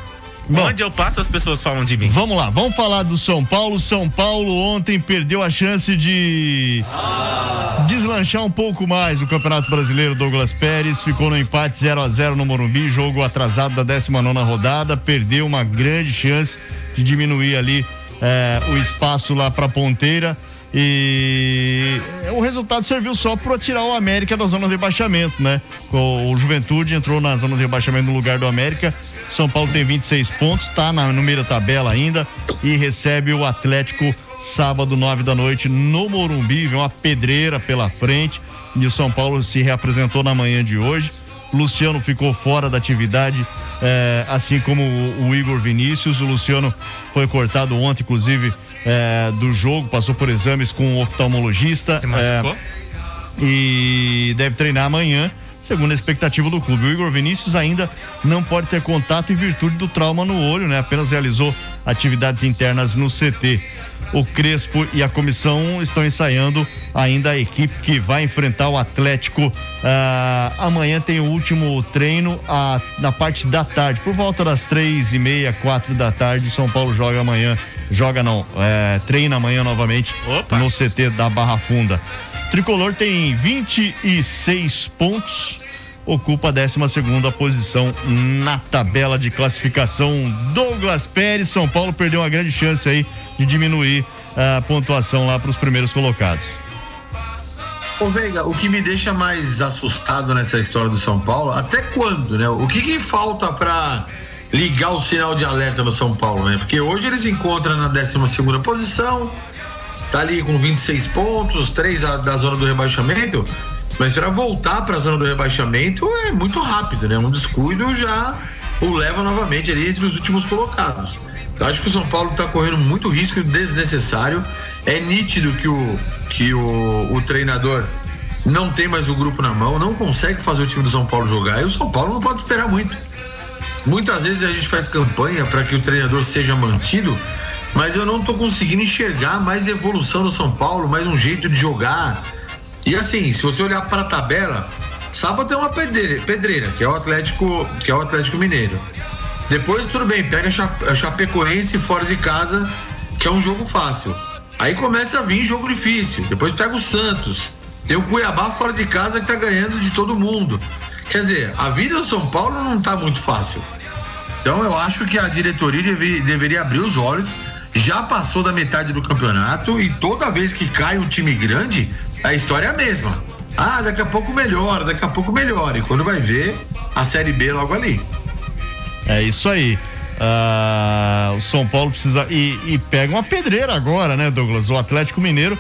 Onde eu passo, as pessoas falam de mim. Vamos lá, vamos falar do São Paulo. São Paulo ontem perdeu a chance de deslanchar um pouco mais o Campeonato Brasileiro. Douglas Pérez ficou no empate 0 a 0 no Morumbi, jogo atrasado da 19 rodada. Perdeu uma grande chance de diminuir ali eh, o espaço lá para ponteira. E o resultado serviu só para tirar o América da zona de rebaixamento, né? O, Juventude entrou na zona de rebaixamento no lugar do América. São Paulo tem 26 pontos, tá na, da tabela ainda e recebe o Atlético sábado, 9 da noite, no Morumbi. Vem uma pedreira pela frente. E o São Paulo se reapresentou na manhã de hoje. Luciano ficou fora da atividade, eh, assim como o, o Igor Vinícius. O Luciano foi cortado ontem, inclusive, eh, do jogo, passou por exames com o oftalmologista. Se machucou? eh, e deve treinar amanhã, segundo a expectativa do clube. O Igor Vinícius ainda não pode ter contato em virtude do trauma no olho, né? Apenas realizou atividades internas no CT. O Crespo e a comissão estão ensaiando ainda a equipe que vai enfrentar o Atlético. Ah, amanhã tem o último treino ah, na parte da tarde, por volta das três e meia, quatro da tarde. São Paulo joga amanhã, joga não, é, treina amanhã novamente no CT da Barra Funda. Tricolor tem 26 pontos, ocupa a 12 posição na tabela de classificação. Douglas Pérez, São Paulo perdeu uma grande chance aí de diminuir a pontuação lá para os primeiros colocados. Ô Veiga, o que me deixa mais assustado nessa história do São Paulo, até quando, né? O que, que falta pra ligar o sinal de alerta no São Paulo, né? Porque hoje eles encontram na 12 segunda posição, tá ali com 26 pontos, três da, da zona do rebaixamento, mas para voltar para a zona do rebaixamento é muito rápido, né? Um descuido já o leva novamente ali entre os últimos colocados. Eu acho que o São Paulo está correndo muito risco desnecessário. É nítido que o que o, o treinador não tem mais o grupo na mão, não consegue fazer o time do São Paulo jogar e o São Paulo não pode esperar muito. Muitas vezes a gente faz campanha para que o treinador seja mantido, mas eu não estou conseguindo enxergar mais evolução no São Paulo, mais um jeito de jogar. E assim, se você olhar para a tabela, sábado tem uma pedreira, pedreira, que é o Atlético, que é o Atlético Mineiro. Depois tudo bem, pega a Chapecoense fora de casa, que é um jogo fácil. Aí começa a vir jogo difícil. Depois pega o Santos. Tem o Cuiabá fora de casa que tá ganhando de todo mundo. Quer dizer, a vida do São Paulo não tá muito fácil. Então eu acho que a diretoria deve, deveria abrir os olhos. Já passou da metade do campeonato e toda vez que cai um time grande, a história é a mesma. Ah, daqui a pouco melhora, daqui a pouco melhora. E quando vai ver, a Série B logo ali. É isso aí. Ah, o São Paulo precisa. E, e pega uma pedreira agora, né, Douglas? O Atlético Mineiro.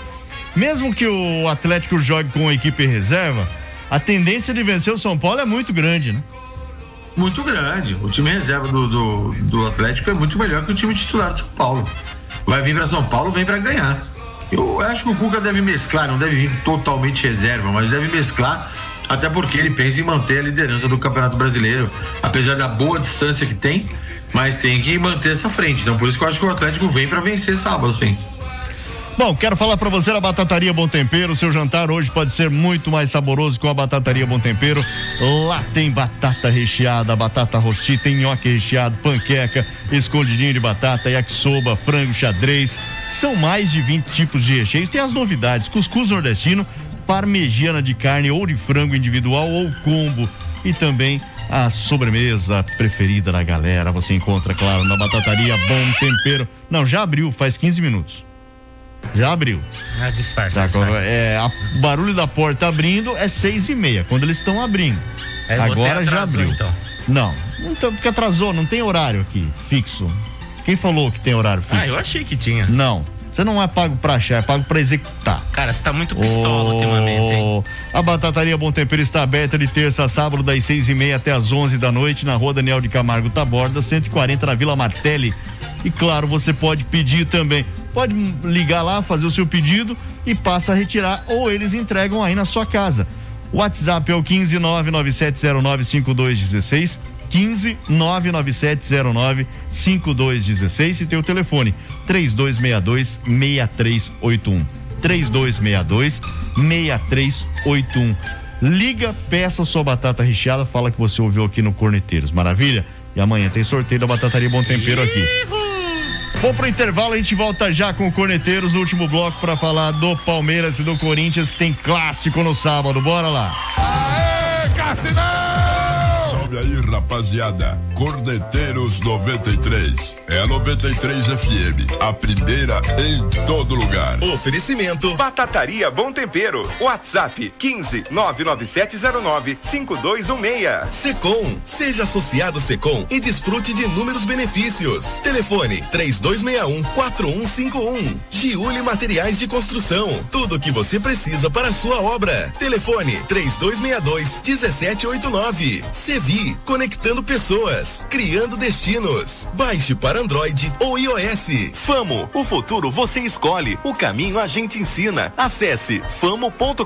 Mesmo que o Atlético jogue com a equipe reserva, a tendência de vencer o São Paulo é muito grande, né? Muito grande. O time reserva do, do, do Atlético é muito melhor que o time titular do São Paulo. Vai vir para São Paulo, vem para ganhar. Eu acho que o Cuca deve mesclar, não deve vir totalmente reserva, mas deve mesclar, até porque ele pensa em manter a liderança do Campeonato Brasileiro, apesar da boa distância que tem, mas tem que manter essa frente. Então por isso que eu acho que o Atlético vem para vencer sábado, sim. Bom, quero falar para você da Batataria Bom Tempero. Seu jantar hoje pode ser muito mais saboroso com a Batataria Bom Tempero. Lá tem batata recheada, batata rosti, tem nhoque recheado, panqueca, escondidinho de batata, yakisoba, frango xadrez. São mais de 20 tipos de recheios. Tem as novidades: cuscuz nordestino, parmegiana de carne ou de frango individual ou combo. E também a sobremesa preferida da galera. Você encontra, claro, na Batataria Bom Tempero. Não, já abriu faz 15 minutos. Já abriu. Ah, disfarça. Tá, disfarça. é, a- o barulho da porta abrindo é seis e meia, quando eles estão abrindo. É, Agora já atrasou, abriu. então. Não, então, porque atrasou, não tem horário aqui, fixo. Quem falou que tem horário fixo? Ah, eu achei que tinha. Não, você não é pago pra achar, é pago pra executar. Cara, você tá muito pistola ultimamente, hein? A Batataria Bom Tempero está aberta de terça a sábado, das seis e meia até as onze da noite, na rua Daniel de Camargo Taborda, 140 na Vila Martelli. E claro, você pode pedir também. Pode ligar lá, fazer o seu pedido e passa a retirar, ou eles entregam aí na sua casa. O WhatsApp é o 15997095216. 15 99709 5216 e tem o telefone 3262 6381 3262 6381 Liga, peça sua batata recheada, fala que você ouviu aqui no Corneteiros. Maravilha? E amanhã tem sorteio da Batataria Bom Tempero aqui. Vamos pro intervalo, a gente volta já com o Corneteiros no último bloco para falar do Palmeiras e do Corinthians que tem clássico no sábado. Bora lá. Sobe aí, rapaziada. Cordeteiros 93. É a 93 FM. A primeira em todo lugar. Oferecimento Batataria Bom Tempero. WhatsApp 15 99709 5216. Secom. Seja associado Secom e desfrute de inúmeros benefícios. Telefone 3261 4151. Giuli Materiais de Construção. Tudo o que você precisa para a sua obra. Telefone 3262 1789. Sevi. Conectando pessoas. Criando destinos. Baixe para Android ou iOS. Famo. O futuro você escolhe. O caminho a gente ensina. Acesse famo.com.br.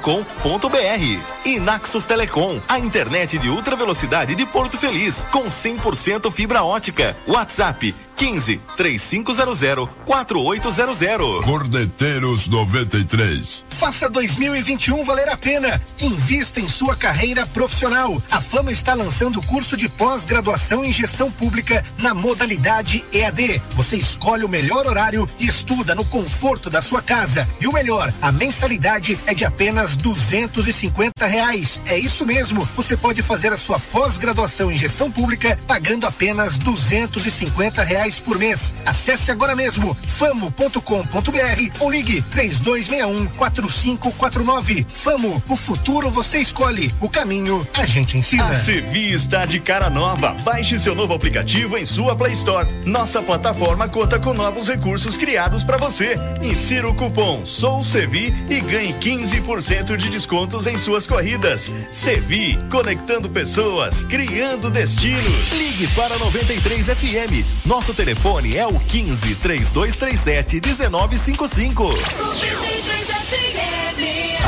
E Naxos Telecom. A internet de ultra velocidade de Porto Feliz. Com 100% fibra ótica. WhatsApp 15 3500 4800. Cordeteiros 93. Faça 2021 valer a pena. Invista em sua carreira profissional. A Fama está lançando o curso de pós-graduação em gestão pública na modalidade EAD. Você escolhe o melhor horário e estuda no conforto da sua casa. E o melhor, a mensalidade é de apenas 250 reais. É isso mesmo. Você pode fazer a sua pós-graduação em gestão pública pagando apenas 250 reais por mês. Acesse agora mesmo famo.com.br ou ligue 3261 4549. Famo, o futuro você escolhe. O caminho a gente ensina. A Sevi está de cara nova. Baixe seu novo aplicativo em sua Play Store. Nossa plataforma conta com novos recursos criados para você. Insira o cupom Sou Sevi e ganhe 15% de descontos em suas corridas. Sevi, conectando pessoas, criando destinos. Ligue para 93 FM. Nosso telefone é o 15 3237 1955.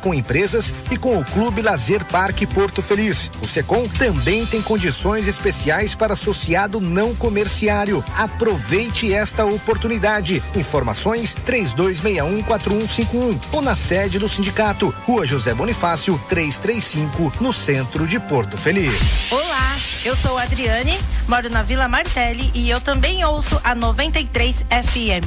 com empresas e com o Clube Lazer Parque Porto Feliz. O Secom também tem condições especiais para associado não comerciário. Aproveite esta oportunidade. Informações 32614151 ou na sede do sindicato, Rua José Bonifácio, 335, no centro de Porto Feliz. Olá, eu sou a Adriane, moro na Vila Martelli e eu também ouço a 93 FM.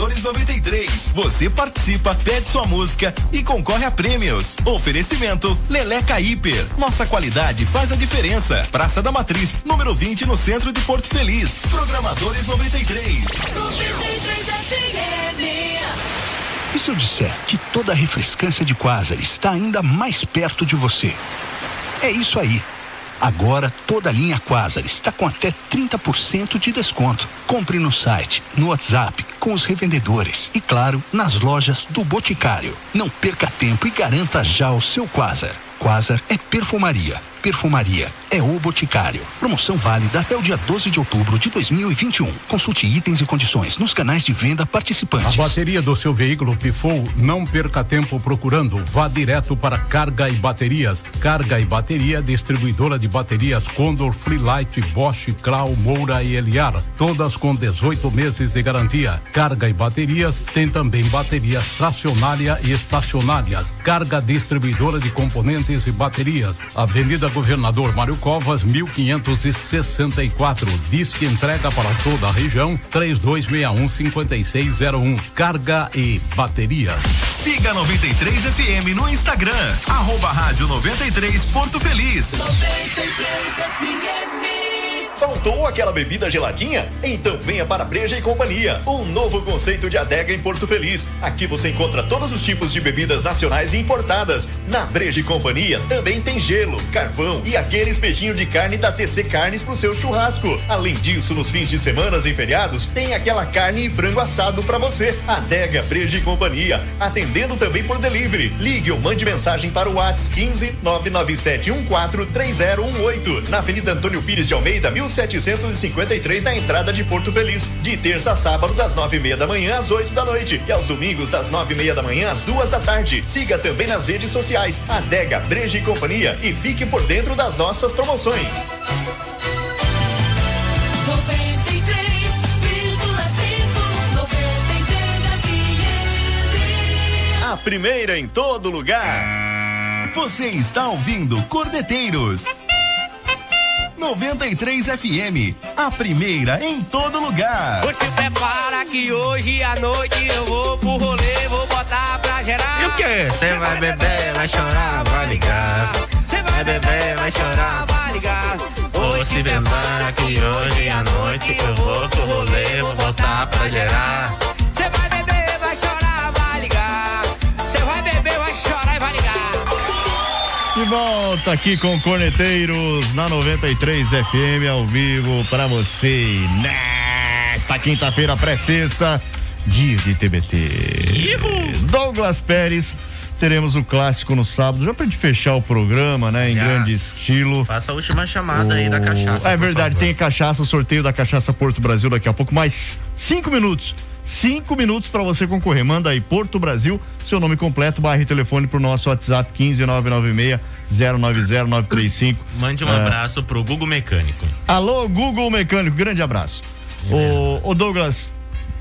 Programadores 93. Você participa, pede sua música e concorre a prêmios. Oferecimento Leleca Hiper. Nossa qualidade faz a diferença. Praça da Matriz, número 20 no centro de Porto Feliz. Programadores 93. 93 FM. E se eu disser que toda a refrescância de Quasar está ainda mais perto de você? É isso aí. Agora toda a linha Quasar está com até 30% de desconto. Compre no site, no WhatsApp, com os revendedores e, claro, nas lojas do Boticário. Não perca tempo e garanta já o seu Quasar. Quasar é perfumaria. Perfumaria é o Boticário. Promoção válida até o dia 12 de outubro de 2021. Consulte itens e condições nos canais de venda participantes. A bateria do seu veículo pifou? Não perca tempo procurando. Vá direto para Carga e Baterias. Carga e Bateria, distribuidora de baterias Condor, Freelight, Bosch, Krau, Moura e Eliar. Todas com 18 meses de garantia. Carga e Baterias tem também baterias tracionária e estacionárias. Carga distribuidora de componentes e baterias. Avenida Governador Mário Covas, 1564. Disque entrega para toda a região, 3261 5601. Carga e bateria. Siga 93 FM no Instagram, arroba rádio 93 Porto Feliz. 93 FM. Faltou aquela bebida geladinha? Então venha para Breja e Companhia, um novo conceito de adega em Porto Feliz. Aqui você encontra todos os tipos de bebidas nacionais e importadas. Na Breja e Companhia também tem gelo, carvão e aquele espetinho de carne da TC Carnes pro seu churrasco. Além disso, nos fins de semanas e feriados, tem aquela carne e frango assado para você. Adega Breja e Companhia, atendendo também por delivery. Ligue ou mande mensagem para o WhatsApp 15 99714 3018 na Avenida Antônio Pires de Almeida, 1753 na entrada de Porto Feliz. De terça a sábado, das nove e meia da manhã às 8 da noite. E aos domingos, das nove e meia da manhã às duas da tarde. Siga também nas redes sociais, Adega Breja e Companhia e fique por dentro das nossas promoções. A primeira em todo lugar. Você está ouvindo Cordeteiros. 93 FM, a primeira em todo lugar. Você prepara que hoje à noite eu vou pro rolê, vou botar pra gerar. E o quê? Você vai beber, vai chorar, vai ligar. Você vai beber, vai chorar, vai ligar. Vou se prepara que hoje à noite eu vou pro rolê, vou botar pra gerar. Você vai beber, vai chorar, vai ligar. Você vai beber, vai chorar e vai ligar. De volta aqui com Corneteiros na 93 FM ao vivo para você nesta quinta-feira pré-sexta, dia de TBT. Douglas Pérez, teremos o clássico no sábado, já pra gente fechar o programa, né, em grande estilo. Faça a última chamada aí da cachaça. É verdade, favor. tem cachaça, o sorteio da cachaça Porto Brasil daqui a pouco, mais cinco minutos. Cinco minutos para você concorrer. Manda aí Porto Brasil, seu nome completo, barra e telefone pro nosso WhatsApp 15996 090935. Mande um É, abraço pro Google Mecânico. Alô, Google Mecânico, grande abraço. Ô, ô Douglas,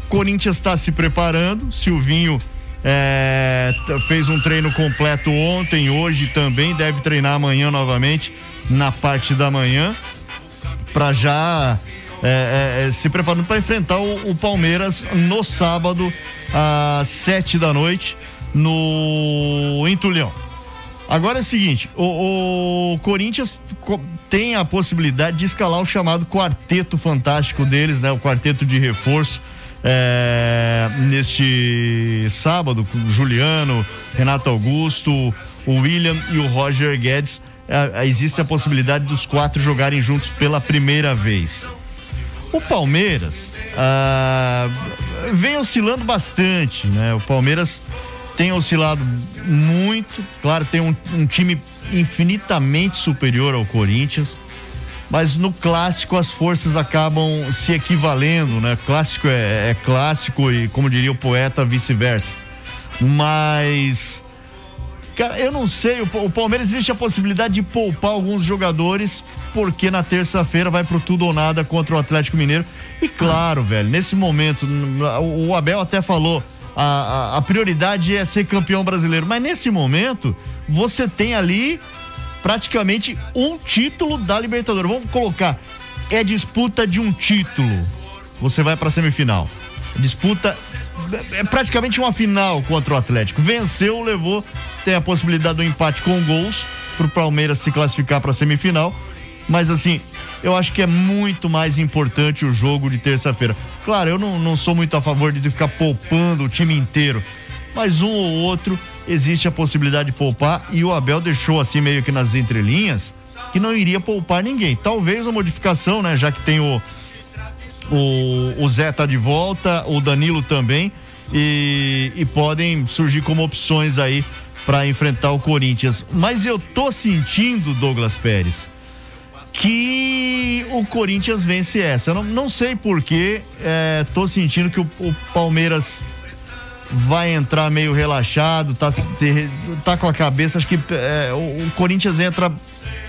Corinthians está se preparando, Silvinho É, fez um treino completo ontem, hoje também, deve treinar amanhã novamente, na parte da manhã, para já é, é, é, se preparando para enfrentar o, o Palmeiras no sábado, às sete da noite, no em Tulhão. Agora é o seguinte, o, o Corinthians co- tem a possibilidade de escalar o chamado quarteto fantástico deles, né? O quarteto de reforço. é, neste sábado, com Juliano, Renato Augusto, o William e o Roger Guedes. é, existe a possibilidade dos quatro jogarem juntos pela primeira vez. O Palmeiras ah, vem oscilando bastante, né? O Palmeiras tem oscilado muito, claro, tem um, um time infinitamente superior ao Corinthians, mas no clássico as forças acabam se equivalendo, né? Clássico é, é clássico e, como diria o poeta, vice-versa. Mas Cara, eu não sei, o, Pa- o Palmeiras existe a possibilidade de poupar alguns jogadores, porque na terça-feira vai pro tudo ou nada contra o Atlético Mineiro. E claro, velho, nesse momento, o Abel até falou, a, a, a prioridade é ser campeão brasileiro, mas nesse momento, você tem ali praticamente um título da Libertadores. Vamos colocar, é disputa de um título. Você vai pra semifinal. Disputa é praticamente uma final contra o Atlético. Venceu, levou, tem a possibilidade do empate com gols pro Palmeiras se classificar para semifinal. Mas assim, eu acho que é muito mais importante o jogo de terça-feira. Claro, eu não, não sou muito a favor de ficar poupando o time inteiro, mas um ou outro existe a possibilidade de poupar e o Abel deixou assim meio que nas entrelinhas que não iria poupar ninguém. Talvez uma modificação, né, já que tem o o, o Zé tá de volta, o Danilo também e, e podem surgir como opções aí para enfrentar o Corinthians. Mas eu tô sentindo, Douglas Pérez, que o Corinthians vence essa. Eu não, não sei porquê, é, tô sentindo que o, o Palmeiras vai entrar meio relaxado, tá, tá com a cabeça, acho que é, o, o Corinthians entra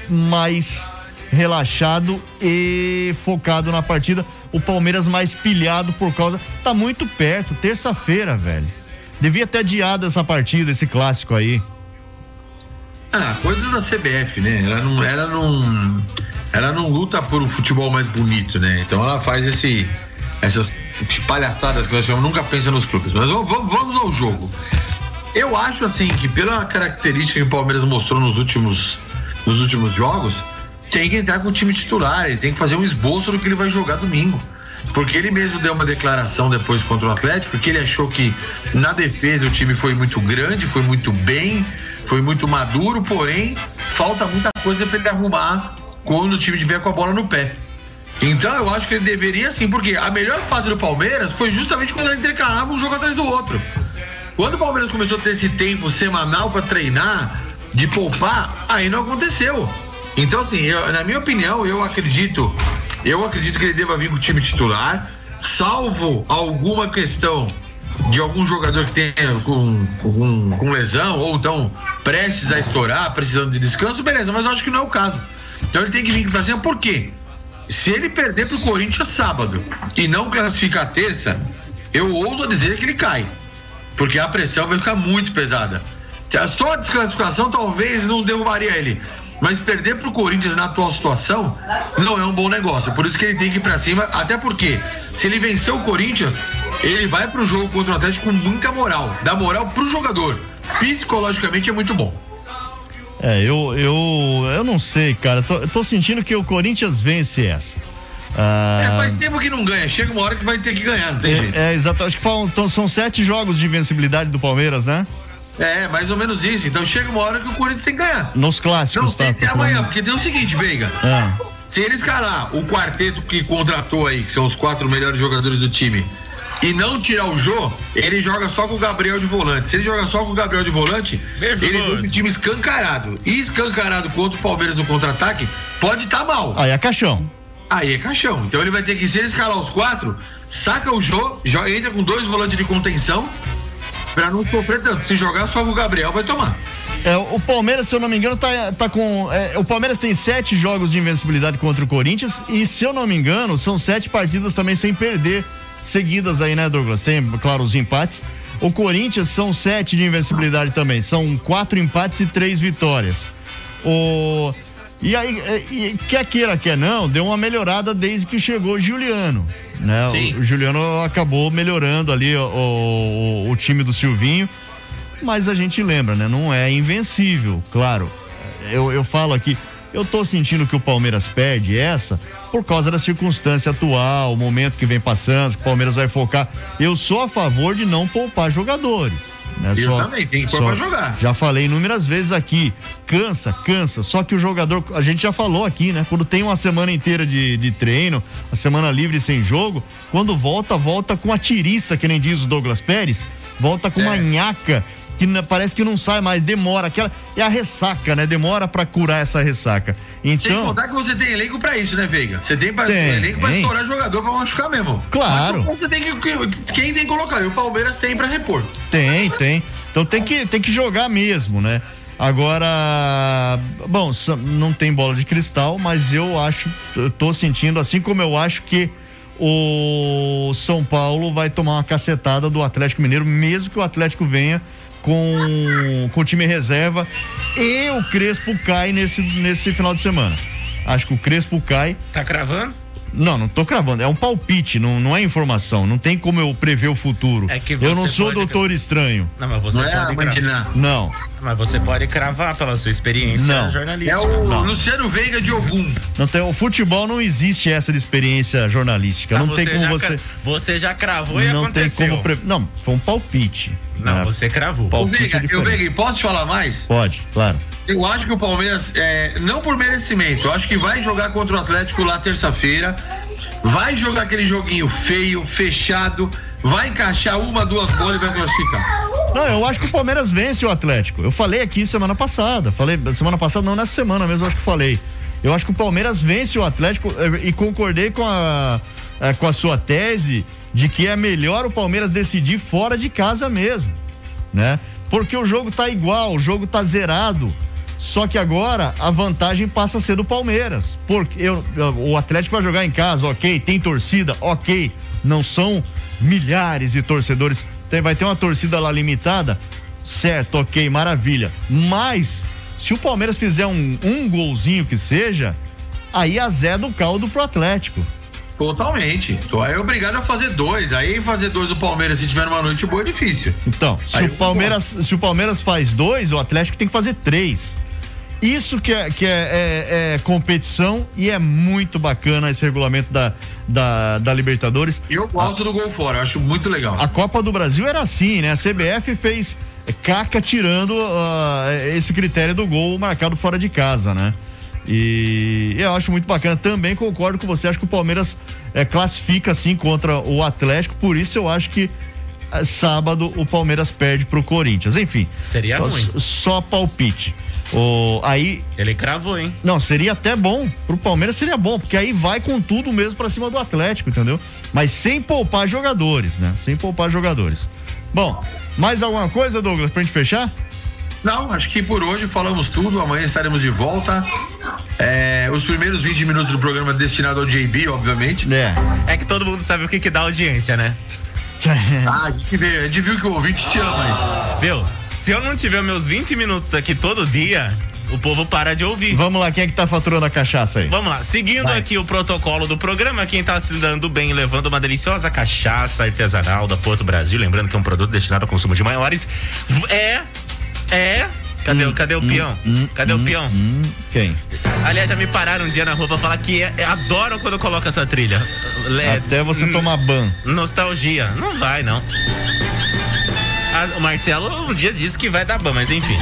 mais relaxado e focado na partida. O Palmeiras mais pilhado por causa. Tá muito perto, terça-feira, velho. Devia ter adiado essa partida, esse clássico aí. Ah, coisas da CBF, né? Ela não, ela não, ela não luta por um futebol mais bonito, né? Então ela faz esse, essas palhaçadas que nós chamamos, nunca pensa nos clubes. Mas vamos, vamos- ao jogo. Eu acho assim que pela característica que o Palmeiras mostrou nos últimos, nos últimos jogos, tem que entrar com o time titular, ele tem que fazer um esboço do que ele vai jogar domingo. Porque ele mesmo deu uma declaração depois contra o Atlético que ele achou que na defesa o time foi muito grande, foi muito bem, foi muito maduro, porém falta muita coisa para ele arrumar quando o time tiver com a bola no pé. Então eu acho que ele deveria sim, porque a melhor fase do Palmeiras foi justamente quando ele intercalava um jogo atrás do outro. Quando o Palmeiras começou a ter esse tempo semanal para treinar, de poupar, aí não aconteceu. Então, assim, eu- na minha opinião, eu acredito, eu acredito que ele deva vir com o time titular, salvo alguma questão de algum jogador que tenha com, com, com lesão ou tão prestes a estourar, precisando de descanso, beleza, mas eu acho que não é o caso. Então ele tem que vir pra cima, por quê? Se ele perder pro Corinthians sábado e não classificar terça, eu ouso dizer que ele cai. Porque a pressão vai ficar muito pesada. Só a desclassificação talvez não derrubaria ele. Mas perder pro Corinthians na atual situação não é um bom negócio. Por isso que ele tem que ir pra cima. Até porque, se ele vencer o Corinthians, ele vai pro jogo contra o Atlético com muita moral. Dá moral pro jogador. Psicologicamente é muito bom. É, eu, eu, eu não sei, cara. Tô, tô sentindo que o Corinthians vence essa. Ah, É, faz tempo que não ganha. Chega uma hora que vai ter que ganhar, não tem jeito. é, é, exato. Acho que faltam, são sete jogos de invencibilidade do Palmeiras, né? É, mais ou menos isso. Então chega uma hora que o Corinthians tem que ganhar. Nos clássicos. Não sei tá, se é tô amanhã, falando. porque tem o seguinte, Veiga. Ah. Se ele escalar o quarteto que contratou aí, que são os quatro melhores jogadores do time, e não tirar o Jô, ele joga só com o Gabriel de volante. Se ele joga só com o Gabriel de volante, ele deixa o time escancarado. E escancarado contra o Palmeiras no contra-ataque, pode estar mal. Aí é caixão. Aí é caixão. Então ele vai ter que, se ele escalar os quatro, saca o Jô, entra com dois volantes de contenção, pra não sofrer tanto. Se jogar só o Gabriel, vai tomar. É, o Palmeiras, se eu não me engano, tá, tá com. é, o Palmeiras tem sete jogos de invencibilidade contra o Corinthians e, se eu não me engano, são sete partidas também sem perder seguidas aí, né, Douglas? Tem, claro, os empates, O Corinthians são sete de invencibilidade também. São quatro empates e três vitórias. O. E aí, é, e, quer queira, quer não, deu uma melhorada desde que chegou o Juliano, né? O, o Juliano acabou melhorando ali o, o, o time do Silvinho, mas a gente lembra, né? Não é invencível, claro. Eu, eu falo aqui, eu tô sentindo que o Palmeiras perde essa por causa da circunstância atual, o momento que vem passando, que o Palmeiras vai focar. Eu sou a favor de não poupar jogadores. Né? Eu também, tem que pôr pra jogar. Já falei inúmeras vezes aqui. Cansa, cansa. Só que o jogador, a gente já falou aqui, né? Quando tem uma semana inteira de, de treino, a semana livre sem jogo, quando volta, volta com a tiriça, que nem diz o Douglas Pérez, volta com uma nhaca que parece que não sai mais, demora. Aquela, é a ressaca, né? Demora pra curar essa ressaca. Sem Então. contar que você tem elenco pra isso, né, Veiga? Você tem, pra, Tem, elenco pra tem. estourar jogador pra machucar mesmo. Claro. Mas você tem que. Quem tem que colocar? E o Palmeiras tem pra repor. Tem, tem. Então tem que, tem que jogar mesmo, né? Agora, bom, não tem bola de cristal, mas eu acho, eu tô sentindo, assim como eu acho que o São Paulo vai tomar uma cacetada do Atlético Mineiro, mesmo que o Atlético venha com, com o time reserva e o Crespo cai nesse, nesse final de semana. Acho que o Crespo cai. Tá cravando? Não, não tô cravando. É um palpite, não, não é informação. Não tem como eu prever o futuro. É que eu não sou pode- doutor estranho. Não, mas você Não é pode a Mandiná. Não. Mas você pode cravar pela sua experiência Não. jornalística. É o Não. Luciano Veiga de Ogum. Não tem, o futebol não existe essa de experiência jornalística. Mas não tem como você. cra- Você já cravou e não aconteceu. tem como. Pre... Não, foi um palpite. Não, né? você cravou. Palpite Veiga, é eu. Veiga, posso te falar mais? Pode, claro. Eu acho que o Palmeiras, é, não por merecimento, eu acho que vai jogar contra o Atlético lá terça-feira. Vai jogar aquele joguinho feio, fechado, vai encaixar uma, duas bolas e vai classificar. Não, eu acho que o Palmeiras vence o Atlético. Eu falei aqui semana passada. Falei semana passada, não nessa semana mesmo, eu acho que falei. Eu acho que o Palmeiras vence o Atlético eh, e concordei com a, eh, com a sua tese de que é melhor o Palmeiras decidir fora de casa mesmo, né? Porque o jogo tá igual, o jogo tá zerado. Só que agora a vantagem passa a ser do Palmeiras. Porque eu, o Atlético vai jogar em casa, ok, tem torcida, ok. Não são milhares de torcedores. Tem- vai ter uma torcida lá limitada, certo, ok, maravilha. Mas, se o Palmeiras fizer um, um golzinho que seja, aí azeda o caldo pro Atlético. Totalmente. Tô aí obrigado a fazer dois. Aí fazer dois do Palmeiras se tiver uma noite boa é difícil. Então, se Aí o Palmeiras, se o Palmeiras faz dois, o Atlético tem que fazer três. Isso que é, que é, é- é competição e é muito bacana esse regulamento da, da, da Libertadores. Eu gosto do gol fora, acho muito legal. A Copa do Brasil era assim, né? A CBF fez caca tirando ah, esse critério do gol marcado fora de casa, né? E eu acho muito bacana. Também concordo com você. Acho que o Palmeiras eh, classifica assim contra o Atlético. Por isso eu acho que sábado o Palmeiras perde pro Corinthians. Enfim. Seria só, ruim. Só palpite. O, aí. Ele cravou, hein? Não, seria até bom. Pro Palmeiras seria bom, porque aí vai com tudo mesmo pra cima do Atlético, entendeu? Mas sem poupar jogadores, né? Sem poupar jogadores. Bom, mais alguma coisa, Douglas, pra gente fechar? Não, acho que por hoje falamos tudo. Amanhã estaremos de volta. É, os primeiros 20 minutos do programa destinado ao JB, obviamente. É. É que todo mundo sabe o que que dá audiência, né? Ah, a gente, vê, a gente viu que o ouvinte te ama aí. Viu? Se eu não tiver meus 20 minutos aqui todo dia, o povo para de ouvir. Vamos lá, quem é que tá faturando a cachaça aí? Vamos lá, seguindo aqui o protocolo do programa, quem tá se dando bem levando uma deliciosa cachaça artesanal da Porto Brasil, lembrando que é um produto destinado ao consumo de maiores, é, é, cadê, o cadê o peão? Cadê o peão? Hum, quem? Aliás, já me pararam um dia na rua pra falar que é, é- adoram quando coloca essa trilha. É, Até você tomar ban. Nostalgia. Não vai, não. Ah, o Marcelo um dia disse que vai dar ban, mas enfim.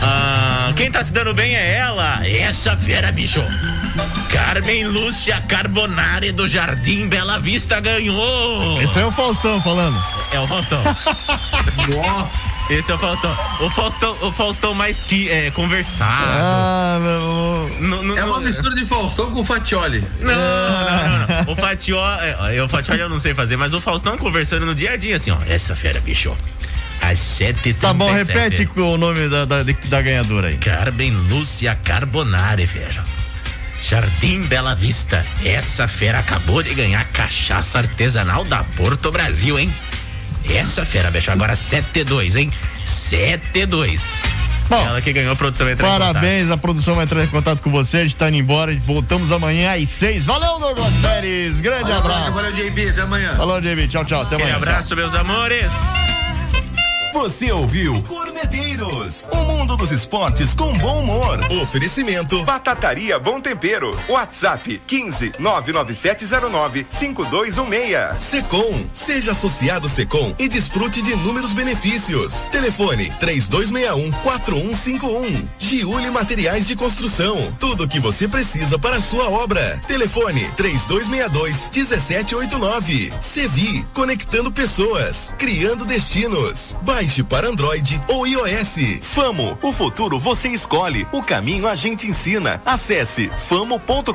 Ah, quem tá se dando bem é ela. Essa fera, bicho. Carmen Lúcia Carbonari do Jardim Bela Vista ganhou. Esse é o Faustão falando. É o Faustão. Esse é o Faustão. O Faustão, o Faustão mais que é, conversado. Ah, meu. é uma mistura de Faustão com Fatioli. Não, não, não, não. O Fatioli, é, o Fatioli eu não sei fazer, mas o Faustão conversando no dia a dia, assim, ó. Essa fera, bicho. Às sete Tá bom, repete com o nome da, da, da ganhadora aí. Carmen Lúcia Carbonari, velho. Jardim Bela Vista. Essa fera acabou de ganhar cachaça artesanal da Porto Brasil, hein? Essa fera, bicho. Agora 7-2, hein? 7-2. Bom, Ela que ganhou a produção vai entrar em Parabéns, a produção vai entrar em contato com você. A gente tá indo embora. Voltamos amanhã às seis. Valeu, Douglas Pérez. Grande Valeu, abraço. Valeu, JB. Até amanhã. Falou, JB. Tchau, tchau. Até amanhã. abraço, meus amores. Você ouviu Corneteiros, o mundo dos esportes com bom humor. Oferecimento Batataria Bom Tempero. WhatsApp 15 99709 5216. Secom, seja associado Secom e desfrute de inúmeros benefícios. Telefone 3261 4151. Giuli Materiais de Construção. Tudo o que você precisa para a sua obra. Telefone 3262 1789. Sevi, conectando pessoas, criando destinos. Baixe para Android ou iOS. Famo, o futuro você escolhe, o caminho a gente ensina. Acesse famo.com.br.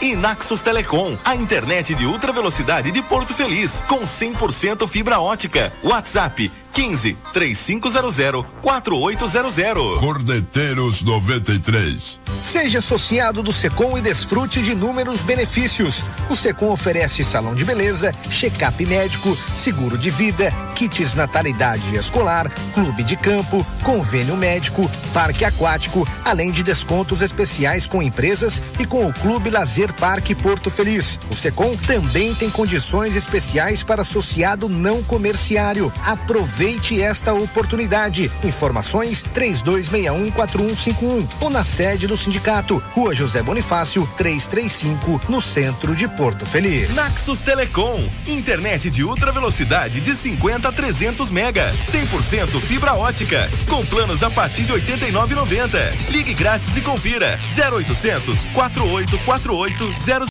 E Naxos Telecom, a internet de ultra velocidade de Porto Feliz, com 100% fibra ótica. WhatsApp 15 3500 4800. Cordeteiros 93. Seja associado do Secom e desfrute de inúmeros benefícios. O Secom oferece salão de beleza, check-up médico, seguro de vida, kits natalidade escolar, clube de campo, convênio médico, parque aquático, além de descontos especiais com empresas e com o Clube Lazer Parque Porto Feliz. O Secom também tem condições especiais para associado não comerciário. Aproveite esta oportunidade. Informações 32614151 ou na sede do sindicato, Rua José Bonifácio, 335, no centro de Porto Feliz. Naxos Telecom, internet de ultra velocidade de 50 a 300 mega, 100% fibra ótica, com planos a partir de 89,90. Ligue grátis e confira 0800 4848